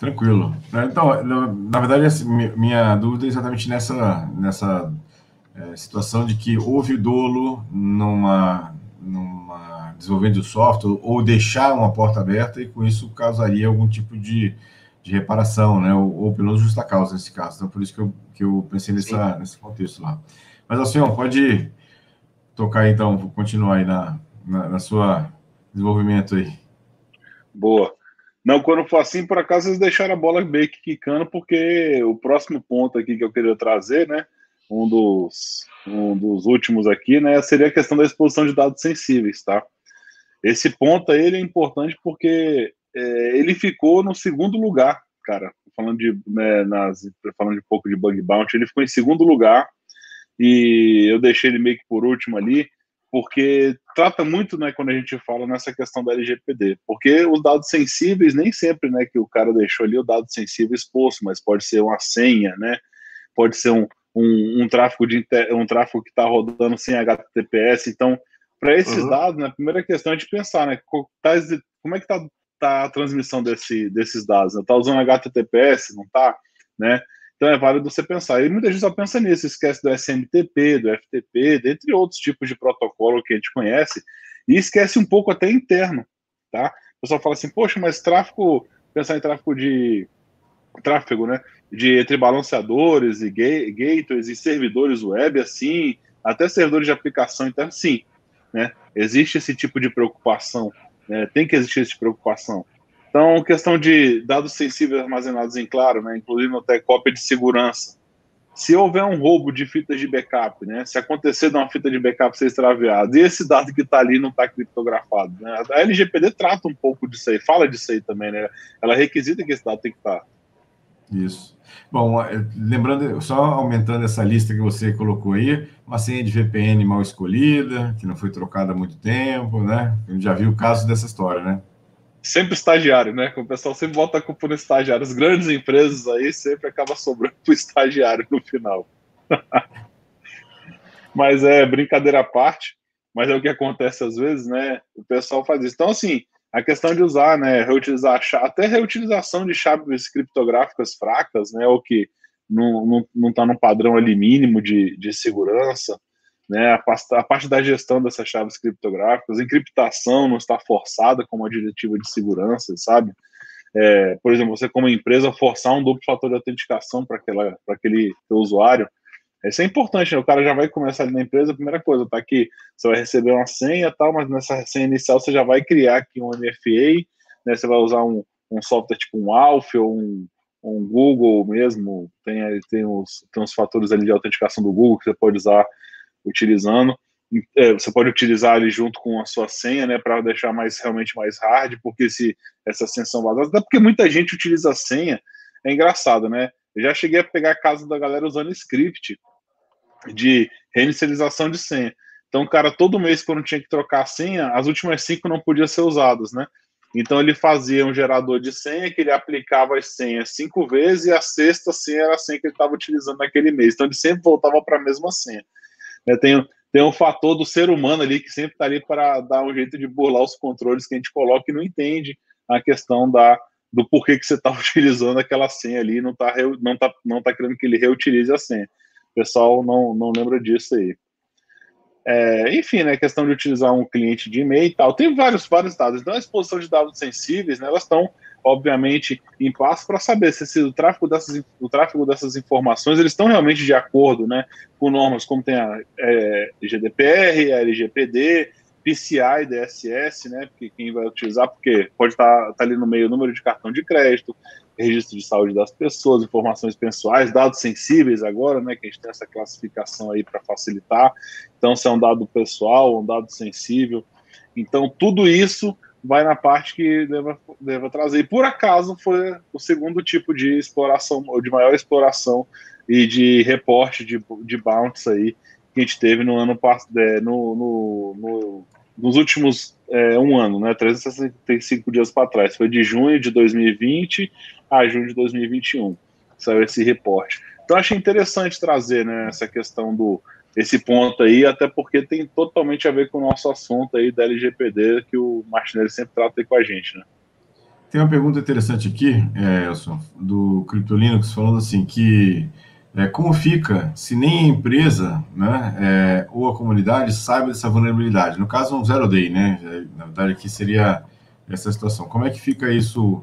Tranquilo. Então, na verdade, assim, minha dúvida é exatamente nessa, nessa é, situação de que houve dolo numa, numa desenvolvimento do software ou deixar uma porta aberta e com isso causaria algum tipo de, de reparação, né? Ou, ou pelo menos justa causa nesse caso. Então, por isso que eu, que eu pensei nessa, nesse contexto lá. Mas, assim, ó, pode tocar então, vou continuar aí na, na, na, sua desenvolvimento aí.
Boa. Não, quando for assim, por acaso vocês deixaram a bola meio que quicando, porque o próximo ponto aqui que eu queria trazer, né, um dos, um dos últimos aqui, né, seria a questão da exposição de dados sensíveis, tá? Esse ponto aí ele é importante porque é, ele ficou no segundo lugar, cara, falando de, né, nas, falando de um pouco de bug bounty, ele ficou em segundo lugar e eu deixei ele meio que por último ali, porque trata muito, né, quando a gente fala nessa questão da LGPD, porque os dados sensíveis nem sempre, né, que o cara deixou ali o dado sensível exposto, mas pode ser uma senha, né, pode ser um, um, um tráfego de um tráfego que está rodando sem HTTPS, então para esses uhum. dados, né, a primeira questão é de pensar, né, tá como é que está tá a transmissão desse, desses dados, está né? usando HTTPS, não está, né, então é válido você pensar. E muita gente só pensa nisso, esquece do SMTP, do FTP, dentre outros tipos de protocolo que a gente conhece, e esquece um pouco até interno, tá? O pessoal fala assim, poxa, mas tráfego, pensar em tráfego de tráfego, né? De entre balanceadores e gateways e servidores web, assim, até servidores de aplicação interna, sim, né? Existe esse tipo de preocupação, né? tem que existir esse tipo preocupação. Então, questão de dados sensíveis armazenados em claro, né, inclusive até cópia de segurança. Se houver um roubo de fitas de backup, né, se acontecer de uma fita de backup ser extraviada e esse dado que está ali não está criptografado, né, a LGPD trata um pouco disso aí, fala disso aí também, né, ela requisita que esse dado tem que estar.
Isso. Bom, é, lembrando, só aumentando essa lista que você colocou aí, uma senha de VPN mal escolhida, que não foi trocada há muito tempo, né? A gente já viu o caso dessa história, né?
Sempre estagiário, né? O pessoal sempre bota a culpa no estagiário. As grandes empresas aí sempre acaba sobrando para o estagiário no final. Mas é brincadeira à parte, mas é o que acontece às vezes, né? O pessoal faz isso. Então, assim, a questão de usar, né, reutilizar até reutilização de chaves criptográficas fracas, né, ou que não, não, não tá no padrão ali mínimo de, de segurança, né, a, parte da gestão dessas chaves criptográficas, encriptação não está forçada como a diretiva de segurança, sabe? É, por exemplo, você como empresa forçar um duplo fator de autenticação para aquele usuário, isso é importante, né? O cara já vai começar ali na empresa, a primeira coisa, tá aqui, você vai receber uma senha tal, mas nessa senha inicial você já vai criar aqui um MFA, né? Você vai usar um, um software tipo um Alpha ou um, um Google mesmo, tem, tem, os, tem os fatores ali de autenticação do Google que você pode usar utilizando. É, você pode utilizar ali junto com a sua senha, né, para deixar mais realmente mais hard, porque se essa senha são vazadas, até porque muita gente utiliza a senha, é engraçado, né? Eu já cheguei a pegar a casa da galera usando script de reinicialização de senha. Então, cara, todo mês, quando tinha que trocar a senha, as últimas cinco não podiam ser usadas, né? Então, ele fazia um gerador de senha que ele aplicava as senhas cinco vezes e a sexta senha era a senha que ele estava utilizando naquele mês. Então, ele sempre voltava para a mesma senha. Né? Tem, tem um fator do ser humano ali que sempre está ali para dar um jeito de burlar os controles que a gente coloca e não entende a questão da, do porquê que você está utilizando aquela senha ali, não está não tá, não tá querendo que ele reutilize a senha. O pessoal não, não lembra disso aí. É, enfim, né, questão de utilizar um cliente de e-mail e tal. Tem vários, vários dados. Então, a exposição de dados sensíveis, né, elas estão, obviamente, em passo para saber se, se, o, tráfego dessas, o tráfego dessas informações eles estão realmente de acordo né, com normas como tem a é, GDPR, a LGPD, PCI, DSS, né, porque quem vai utilizar, porque pode estar tá, tá ali no meio o número de cartão de crédito, registro de saúde das pessoas, informações pessoais, dados sensíveis agora, né, que a gente tem essa classificação aí para facilitar. Então, se é um dado pessoal, um dado sensível. Então, tudo isso vai na parte que deva, deva trazer. E por acaso foi o segundo tipo de exploração, ou de maior exploração e de reporte de, de bounce aí que a gente teve no ano passado, é, no, no, no, nos últimos é, um ano, né, 365 dias para trás. Foi de junho de 2020 a junho de 2021. Saiu esse reporte. Então achei interessante trazer né, essa questão do esse ponto aí, até porque tem totalmente a ver com o nosso assunto aí da LGPD que o Martinelli sempre trata aí com a gente, né?
Tem uma pergunta interessante aqui, é, Elson, do CryptoLinux, falando assim que é, como fica se nem a empresa né, é, ou a comunidade sabe dessa vulnerabilidade? No caso, um zero day, né? É, na verdade, aqui seria essa situação. Como é que fica isso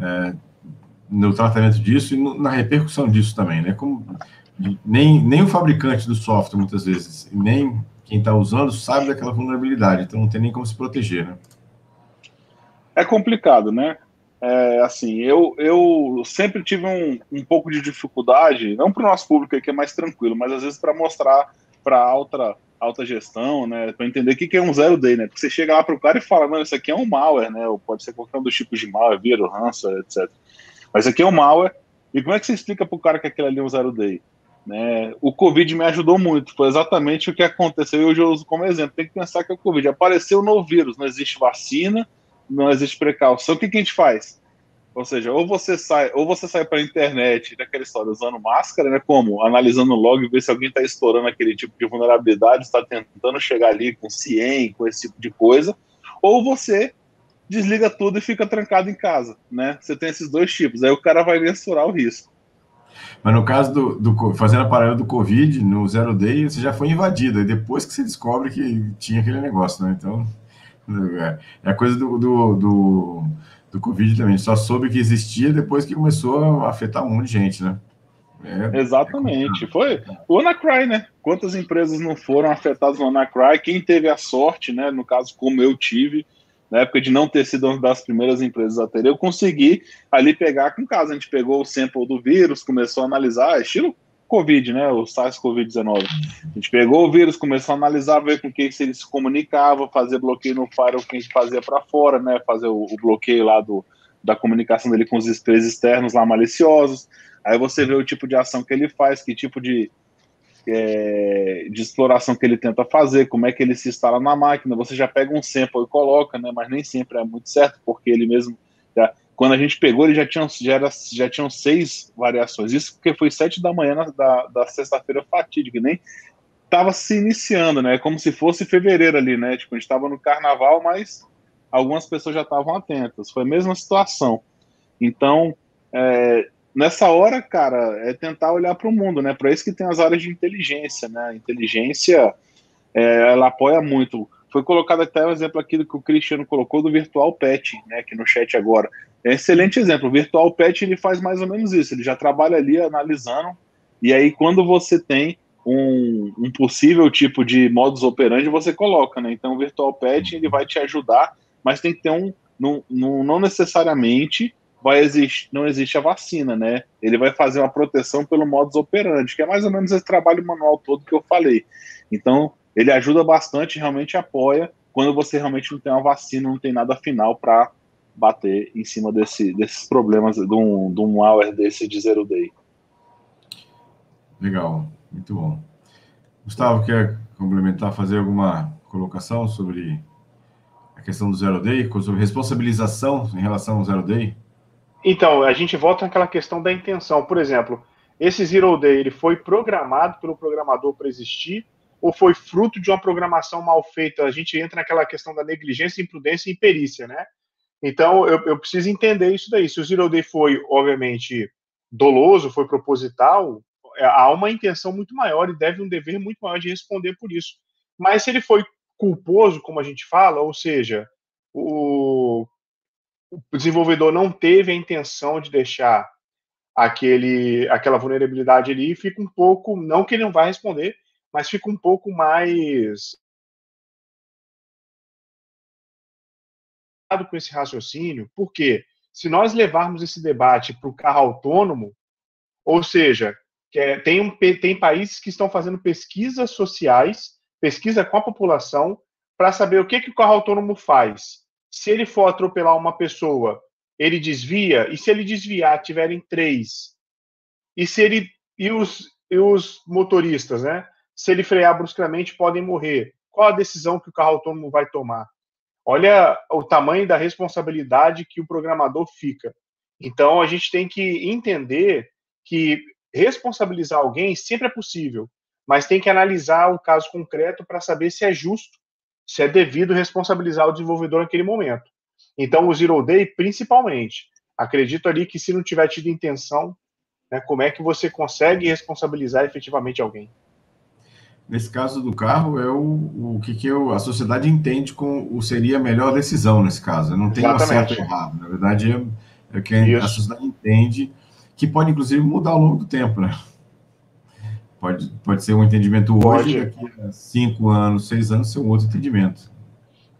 é, no tratamento disso e no, na repercussão disso também, né? Como, nem, nem o fabricante do software, muitas vezes, nem quem está usando sabe daquela vulnerabilidade, então não tem nem como se proteger, né?
É complicado, né? É, assim, eu, eu sempre tive um, um pouco de dificuldade, não para o nosso público que é mais tranquilo, mas às vezes para mostrar para alta, alta gestão, né, para entender o que, que é um zero day, né? Porque você chega lá para o cara e fala, mano, isso aqui é um malware, né? Ou pode ser qualquer um dos tipos de malware, vírus, ransomware, etc. Mas aqui é um malware. E como é que você explica para o cara que aquilo ali é um zero day? Né? O Covid me ajudou muito, foi exatamente o que aconteceu e hoje eu uso como exemplo. Tem que pensar que é o Covid apareceu um novo vírus, não existe vacina, não existe precaução. O que, que a gente faz? Ou seja, ou você sai, ou você sai para a internet daquela história usando máscara, né? Como analisando o log, ver se alguém está estourando aquele tipo de vulnerabilidade, está tentando chegar ali com CIEM, com esse tipo de coisa, ou você desliga tudo e fica trancado em casa, né? Você tem esses dois tipos. Aí o cara vai mensurar o risco.
Mas no caso do, do fazendo a parada do Covid, no Zero Day, você já foi invadido. E depois que você descobre que tinha aquele negócio, né? Então, é, é a coisa do, do, do, do Covid também. Só soube que existia depois que começou a afetar um monte de gente, né?
É, Exatamente. É foi o Anacry, né? Quantas empresas não foram afetadas no Anacry? Quem teve a sorte, né? No caso, como eu tive, na época de não ter sido uma das primeiras empresas a ter, eu consegui ali pegar com casa. A gente pegou o sample do vírus, começou a analisar, estilo Covid, né? O SARS-CoV-19. A gente pegou o vírus, começou a analisar, ver com quem ele se comunicava, fazer bloqueio no firewall que a gente fazia para fora, né? Fazer o, o, bloqueio lá do, da comunicação dele com os sprays externos lá maliciosos. Aí você vê o tipo de ação que ele faz, que tipo de, é, de exploração que ele tenta fazer, como é que ele se instala na máquina. Você já pega um sample e coloca, né? Mas nem sempre é muito certo, porque ele mesmo. Quando a gente pegou, ele já tinha já, era, já tinham seis variações. Isso porque foi sete da manhã na, da, da sexta-feira fatídica, nem estava se iniciando, né? Como se fosse fevereiro ali, né? Tipo, a gente estava no carnaval, mas algumas pessoas já estavam atentas. Foi a mesma situação. Então, é, nessa hora, cara, é tentar olhar para o mundo, né? Para isso que tem as áreas de inteligência, né? A inteligência, é, ela apoia muito. Foi colocado até um exemplo aqui do que o Cristiano colocou do Virtual Pet, né? Aqui no chat agora. É um excelente exemplo. O Virtual Pet ele faz mais ou menos isso. Ele já trabalha ali analisando. E aí, quando você tem um, um possível tipo de modus operandi, você coloca, né? Então, o Virtual Pet ele vai te ajudar, mas tem que ter um. Não, não, necessariamente vai existir, não existe a vacina, né? Ele vai fazer uma proteção pelo modus operandi, que é mais ou menos esse trabalho manual todo que eu falei. Então, ele ajuda bastante, realmente apoia quando você realmente não tem uma vacina, não tem nada final para bater em cima desse, desses problemas de um, de um malware desse de zero day.
Legal, muito bom. Gustavo, quer complementar, fazer alguma colocação sobre a questão do zero day, sobre responsabilização em relação ao zero day?
Então, a gente volta naquela questão da intenção. Por exemplo, esse Zero Day ele foi programado pelo programador para existir ou foi fruto de uma programação mal feita? A gente entra naquela questão da negligência, imprudência e imperícia, né? Então, eu, eu preciso entender isso daí. Se o Zero Day foi, obviamente, doloso, foi proposital, é, há uma intenção muito maior e deve um dever muito maior de responder por isso. Mas se ele foi culposo, como a gente fala, ou seja, o o desenvolvedor não teve a intenção de deixar aquele, aquela vulnerabilidade ali, fica um pouco, não que ele não vai responder, mas fica um pouco mais com esse raciocínio, porque se nós levarmos esse debate para o carro autônomo, ou seja, é, tem, um, tem países que estão fazendo pesquisas sociais, pesquisa com a população, para saber o que, que o carro autônomo faz se ele for atropelar uma pessoa, ele desvia, e se ele desviar, tiverem três, e se ele e os, e os motoristas, né? Se ele frear bruscamente, podem morrer. Qual a decisão que o carro autônomo vai tomar? Olha o tamanho da responsabilidade que o programador fica. Então a gente tem que entender que responsabilizar alguém sempre é possível, mas tem que analisar o caso concreto para saber se é justo se é devido responsabilizar o desenvolvedor naquele momento. Então, o Zero Day, principalmente, acredito ali que se não tiver tido intenção, né, como é que você consegue responsabilizar efetivamente alguém?
Nesse caso do carro, é o, o que, que eu, a sociedade entende como seria a melhor decisão nesse caso. Não tem Exatamente. um certo ou errado. Na verdade, é, é que Isso. a sociedade entende que pode, inclusive, mudar ao longo do tempo, né? Pode, pode ser um entendimento hoje, daqui a cinco anos, seis anos, ser um outro entendimento.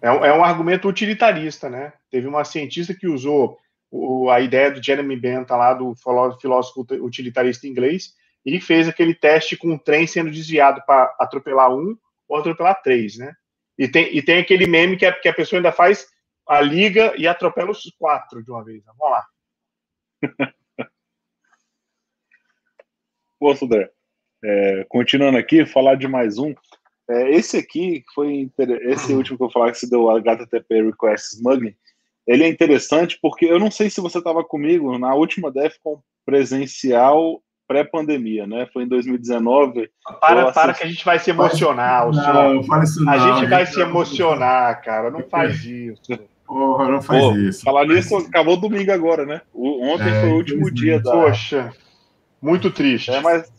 É um, é um argumento utilitarista, né? Teve uma cientista que usou o, a ideia do Jeremy Bentham lá, do filósofo utilitarista inglês, e fez aquele teste com um trem sendo desviado para atropelar um ou atropelar três, né? E tem, e tem aquele meme que a, que a pessoa ainda faz a liga e atropela os quatro de uma vez. Vamos lá.
Pô, Sudé, é, continuando aqui, falar de mais um. É, esse aqui foi esse último que eu falar que se deu HTTP Request Smuggling. Ele é interessante porque eu não sei se você estava comigo na última DEFCON presencial pré-pandemia, né? Foi em 2019.
Para, para que a gente vai se emocionar. Não, não faz isso não. A gente vai se emocionar, cara. Não faz isso.
Porra, não faz Pô, isso.
Falar nisso, acabou domingo agora, né? O, ontem é, foi o último dia da.
Poxa, muito triste.
É, mas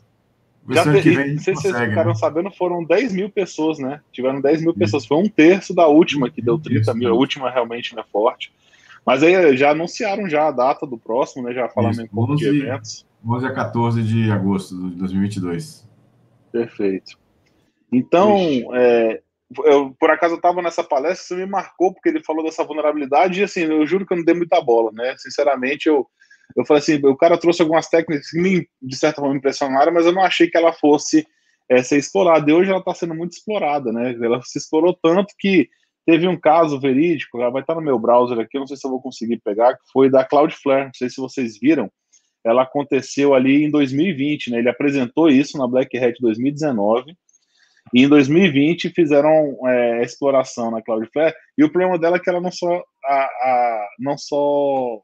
já te, que vem, não sei se vocês ficaram né? sabendo, foram 10 mil pessoas, né? Tiveram 10 mil pessoas. Foi um terço da última, que deu 30 mil. A última realmente não é forte. Mas aí já anunciaram já a data do próximo, né? Já falamos em pouco de eventos.
11 a 14 de agosto de 2022.
Perfeito. Então, é, eu, por acaso eu estava nessa palestra, você me marcou porque ele falou dessa vulnerabilidade e assim, eu juro que eu não dei muita bola, né? Sinceramente, eu eu falei assim, o cara trouxe algumas técnicas que me, de certa forma, impressionaram, mas eu não achei que ela fosse é, ser explorada. E hoje ela está sendo muito explorada, né? Ela se explorou tanto que teve um caso verídico, vai estar no meu browser aqui, não sei se eu vou conseguir pegar, que foi da Cloudflare, não sei se vocês viram, ela aconteceu ali em 2020, né? Ele apresentou isso na Black Hat 2019, e em 2020 fizeram é, exploração na Cloudflare, e o problema dela é que ela não só, a, a, não só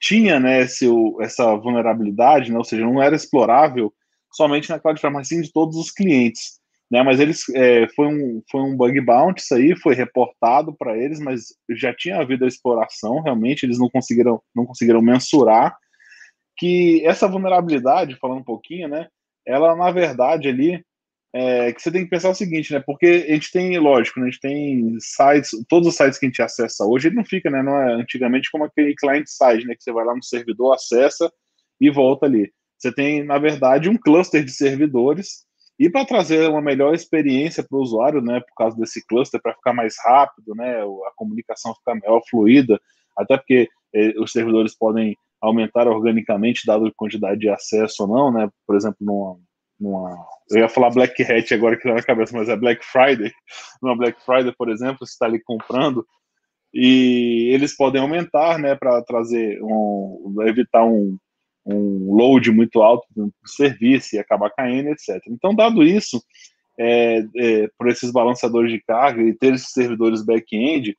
tinha né, esse, essa vulnerabilidade, né, ou seja, não era explorável somente na Cloudflare, mas sim de todos os clientes. né? Mas eles é, foi, um, foi um bug bounty, isso aí foi reportado para eles, mas já tinha havido a exploração, realmente eles não conseguiram, não conseguiram mensurar que essa vulnerabilidade, falando um pouquinho, né? Ela na verdade ali é, que você tem que pensar o seguinte, né? Porque a gente tem, lógico, né, a gente tem sites, todos os sites que a gente acessa hoje, ele não fica, né? Não é antigamente como aquele client side, né? Que você vai lá no servidor, acessa e volta ali. Você tem, na verdade, um cluster de servidores e para trazer uma melhor experiência para o usuário, né, por causa desse cluster, para ficar mais rápido, né, a comunicação ficar melhor fluida, até porque eh, os servidores podem aumentar organicamente, dado a quantidade de acesso ou não, né, por exemplo, numa, numa eu ia falar Black Hat agora que tá na cabeça, mas é Black Friday, numa Black Friday, por exemplo, você está ali comprando, e eles podem aumentar, né, para trazer, um, evitar um, um load muito alto do serviço e acabar caindo, etc. Então, dado isso, é, é, por esses balanceadores de carga e ter esses servidores back-end,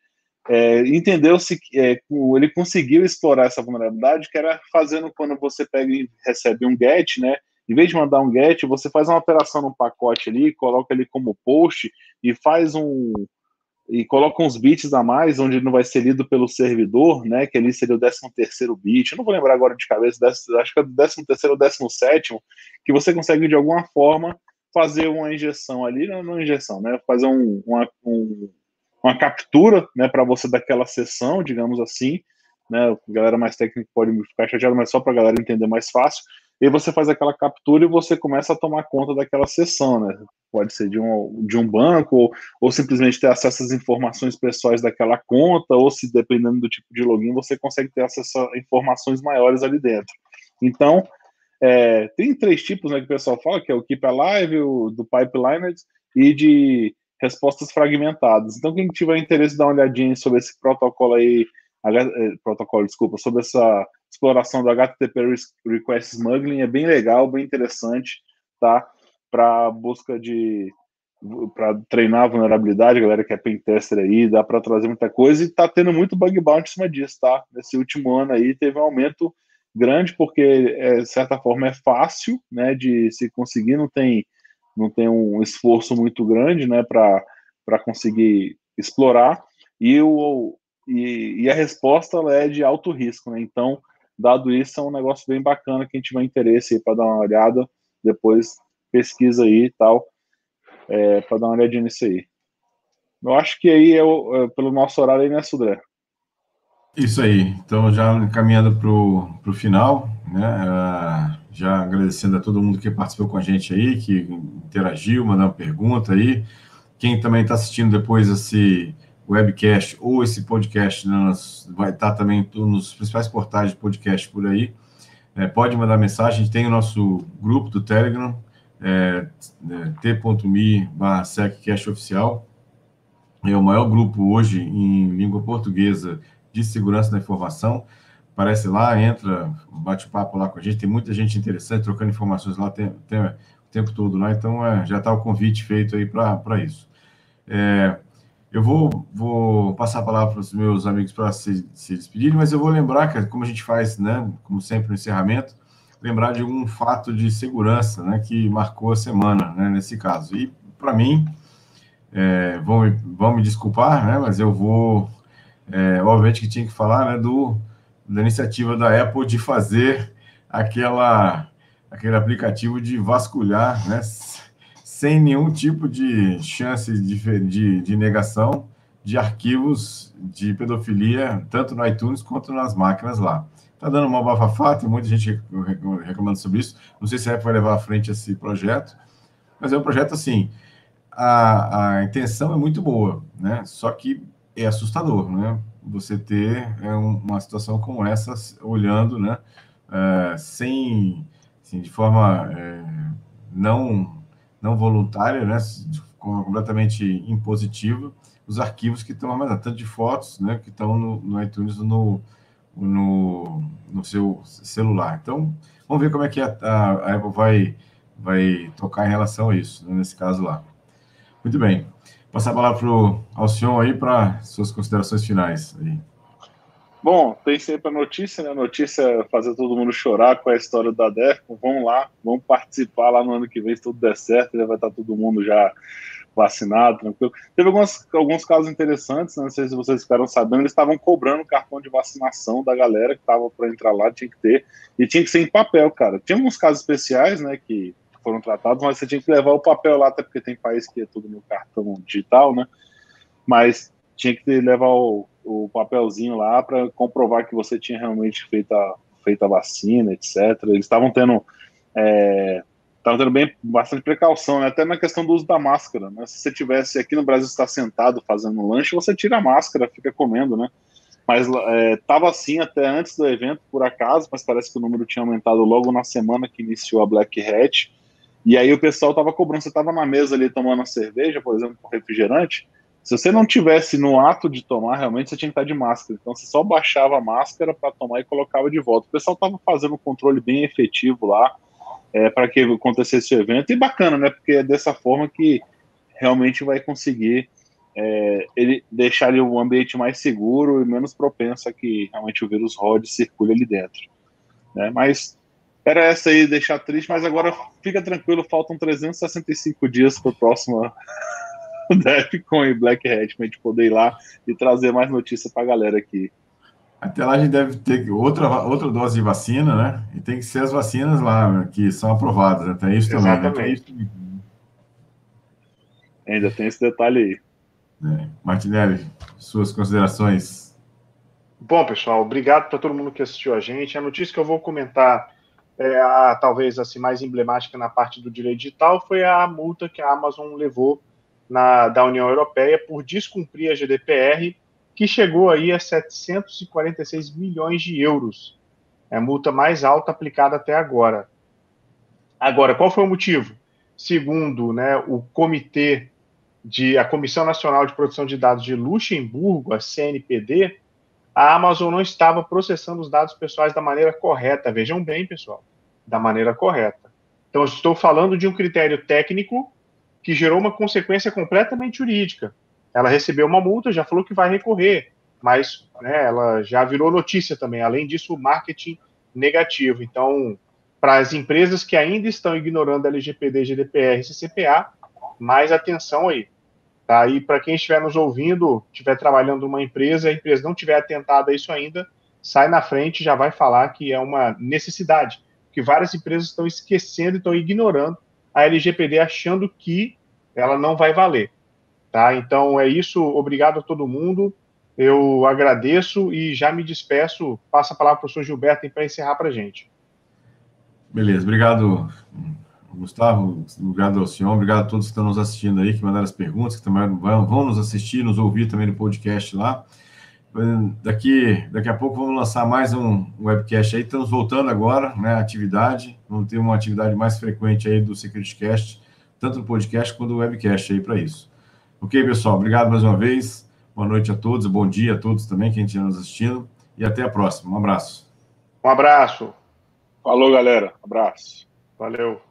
é, entendeu-se é, ele conseguiu explorar essa vulnerabilidade, que era fazendo quando você pega e recebe um GET, né? Em vez de mandar um GET, você faz uma operação no pacote ali, coloca ele como post e faz um, e coloca uns bits a mais, onde não vai ser lido pelo servidor, né? Que ali seria o 13 terceiro bit. Eu não vou lembrar agora de cabeça, acho que é o 13 terceiro ou 17 que você consegue de alguma forma fazer uma injeção ali, não, não injeção, né? Fazer um, uma, um, uma captura, né? Para você daquela sessão, digamos assim, né? A galera mais técnica pode ficar chateada, mas só para a galera entender mais fácil. E você faz aquela captura e você começa a tomar conta daquela sessão, né? Pode ser de um, de um banco, ou, ou simplesmente ter acesso às informações pessoais daquela conta, ou se dependendo do tipo de login, você consegue ter acesso a informações maiores ali dentro. Então, é, tem três tipos né, que o pessoal fala, que é o Keep Alive, o do Pipeline e de respostas fragmentadas. Então, quem tiver interesse, dá uma olhadinha sobre esse protocolo aí, eh, protocolo, desculpa, sobre essa exploração do HTTP Request Smuggling é bem legal, bem interessante, tá? Para busca de para treinar a vulnerabilidade, galera que é pentester aí, dá para trazer muita coisa e tá tendo muito bug bounty em cima disso, tá? Nesse último ano aí teve um aumento grande porque é, de certa forma é fácil, né, de se conseguir, não tem não tem um esforço muito grande, né, para conseguir explorar e o e, e a resposta é de alto risco, né? Então Dado isso, é um negócio bem bacana. Quem tiver interesse para dar uma olhada, depois pesquisa aí e tal, é, para dar uma olhadinha nisso aí. Eu acho que aí é, é pelo nosso horário aí, né, Sudré?
Isso aí. Então, já caminhando para o final, né? Já agradecendo a todo mundo que participou com a gente aí, que interagiu, mandando pergunta aí. Quem também está assistindo depois esse webcast ou esse podcast né, vai estar também nos principais portais de podcast por aí. É, pode mandar mensagem, tem o nosso grupo do Telegram, é, é, t.me oficial. É o maior grupo hoje em língua portuguesa de segurança da informação. Aparece lá, entra, bate papo lá com a gente. Tem muita gente interessante trocando informações lá tem, tem, o tempo todo lá. Então, é, já está o convite feito aí para isso. É, eu vou, vou passar a palavra para os meus amigos para se, se despedirem, mas eu vou lembrar, que como a gente faz, né, como sempre no encerramento, lembrar de um fato de segurança né, que marcou a semana, né, nesse caso. E, para mim, é, vão, vão me desculpar, né, mas eu vou, é, obviamente que tinha que falar né, do, da iniciativa da Apple de fazer aquela, aquele aplicativo de vasculhar, né, sem nenhum tipo de chance de, de, de negação de arquivos de pedofilia, tanto no iTunes quanto nas máquinas lá. Tá dando uma bafafá, tem muita gente reclamando sobre isso. Não sei se a Apple vai levar à frente esse projeto, mas é um projeto assim. A, a intenção é muito boa, né? Só que é assustador, né? Você ter é, uma situação como essa, olhando, né? É, sem, assim, de forma é, não não voluntária, né, completamente impositiva, os arquivos que estão armazenados, tanto de fotos, né, que estão no, no iTunes no, no, no seu celular. Então, vamos ver como é que a, a, Apple vai, vai tocar em relação a isso, né, nesse caso lá. Muito bem. Passar a palavra para o Alcion aí para suas considerações finais. Aí.
Bom, tem sempre a notícia, né? A notícia é fazer todo mundo chorar com a história da DEFCON. Vamos lá, vamos participar lá no ano que vem, se tudo der certo, já vai estar todo mundo já vacinado, tranquilo. Teve alguns, alguns casos interessantes, né? não sei se vocês ficaram sabendo, eles estavam cobrando cartão de vacinação da galera que estava para entrar lá, tinha que ter, e tinha que ser em papel, cara. Tinha alguns casos especiais, né, que foram tratados, mas você tinha que levar o papel lá, até porque tem país que é tudo no cartão digital, né? Mas tinha que levar o, o papelzinho lá para comprovar que você tinha realmente feito a, feito a vacina, etc. Eles estavam tendo é, estavam tendo bem bastante precaução, né? até na questão do uso da máscara. Né? Se você tivesse aqui no Brasil está sentado fazendo um lanche, você tira a máscara, fica comendo, né? Mas estava é, assim até antes do evento, por acaso, mas parece que o número tinha aumentado logo na semana que iniciou a Black Hat. E aí o pessoal estava cobrando, você estava na mesa ali tomando a cerveja, por exemplo, com refrigerante. Se você não tivesse no ato de tomar, realmente você tinha que estar de máscara. Então você só baixava a máscara para tomar e colocava de volta. O pessoal estava fazendo um controle bem efetivo lá é, para que acontecesse o evento. E bacana, né? Porque é dessa forma que realmente vai conseguir é, ele deixar ali o ambiente mais seguro e menos propenso a que realmente o vírus rode e circule ali dentro. Né? Mas era essa aí, deixar triste, mas agora fica tranquilo, faltam 365 dias para o próximo DEFCON e Black Hat, para a gente poder ir lá e trazer mais notícia para a galera aqui.
Até lá a gente deve ter outra, outra dose de vacina, né? E tem que ser as vacinas lá que são aprovadas. Até isso também. Né? Exatamente. Né?
Ainda tem esse detalhe
aí. É. Martinelli, suas considerações.
Bom, pessoal, obrigado para todo mundo que assistiu a gente. A notícia que eu vou comentar, é a, talvez assim, mais emblemática na parte do direito digital, foi a multa que a Amazon levou na, da União Europeia por descumprir a GDPR que chegou aí a 746 milhões de euros. É a multa mais alta aplicada até agora. Agora, qual foi o motivo? Segundo né, o comitê de a Comissão Nacional de Proteção de Dados de Luxemburgo, a CNPD, a Amazon não estava processando os dados pessoais da maneira correta. Vejam bem, pessoal, da maneira correta. Então, estou falando de um critério técnico que gerou uma consequência completamente jurídica. Ela recebeu uma multa, já falou que vai recorrer, mas né, ela já virou notícia também. Além disso, o marketing negativo. Então, para as empresas que ainda estão ignorando a LGPD, GDPR e CCPA, mais atenção aí. Tá? E para quem estiver nos ouvindo, estiver trabalhando numa empresa, a empresa não tiver atentada a isso ainda, sai na frente e já vai falar que é uma necessidade. Que várias empresas estão esquecendo e estão ignorando a LGPD, achando que ela não vai valer. Tá? Então é isso, obrigado a todo mundo. Eu agradeço e já me despeço. Passa a palavra para o professor Gilberto para encerrar para a gente.
Beleza, obrigado, Gustavo. Obrigado ao senhor, obrigado a todos que estão nos assistindo aí, que mandaram as perguntas, que também vão, vão nos assistir, nos ouvir também no podcast lá. Daqui, daqui a pouco vamos lançar mais um webcast aí. Estamos voltando agora, né? Atividade. Vamos ter uma atividade mais frequente aí do SecurityCast, tanto no podcast quanto no webcast aí para isso. Ok, pessoal? Obrigado mais uma vez. Boa noite a todos, bom dia a todos também, quem estiver nos assistindo. E até a próxima. Um abraço.
Um abraço.
Falou, galera. Abraço.
Valeu.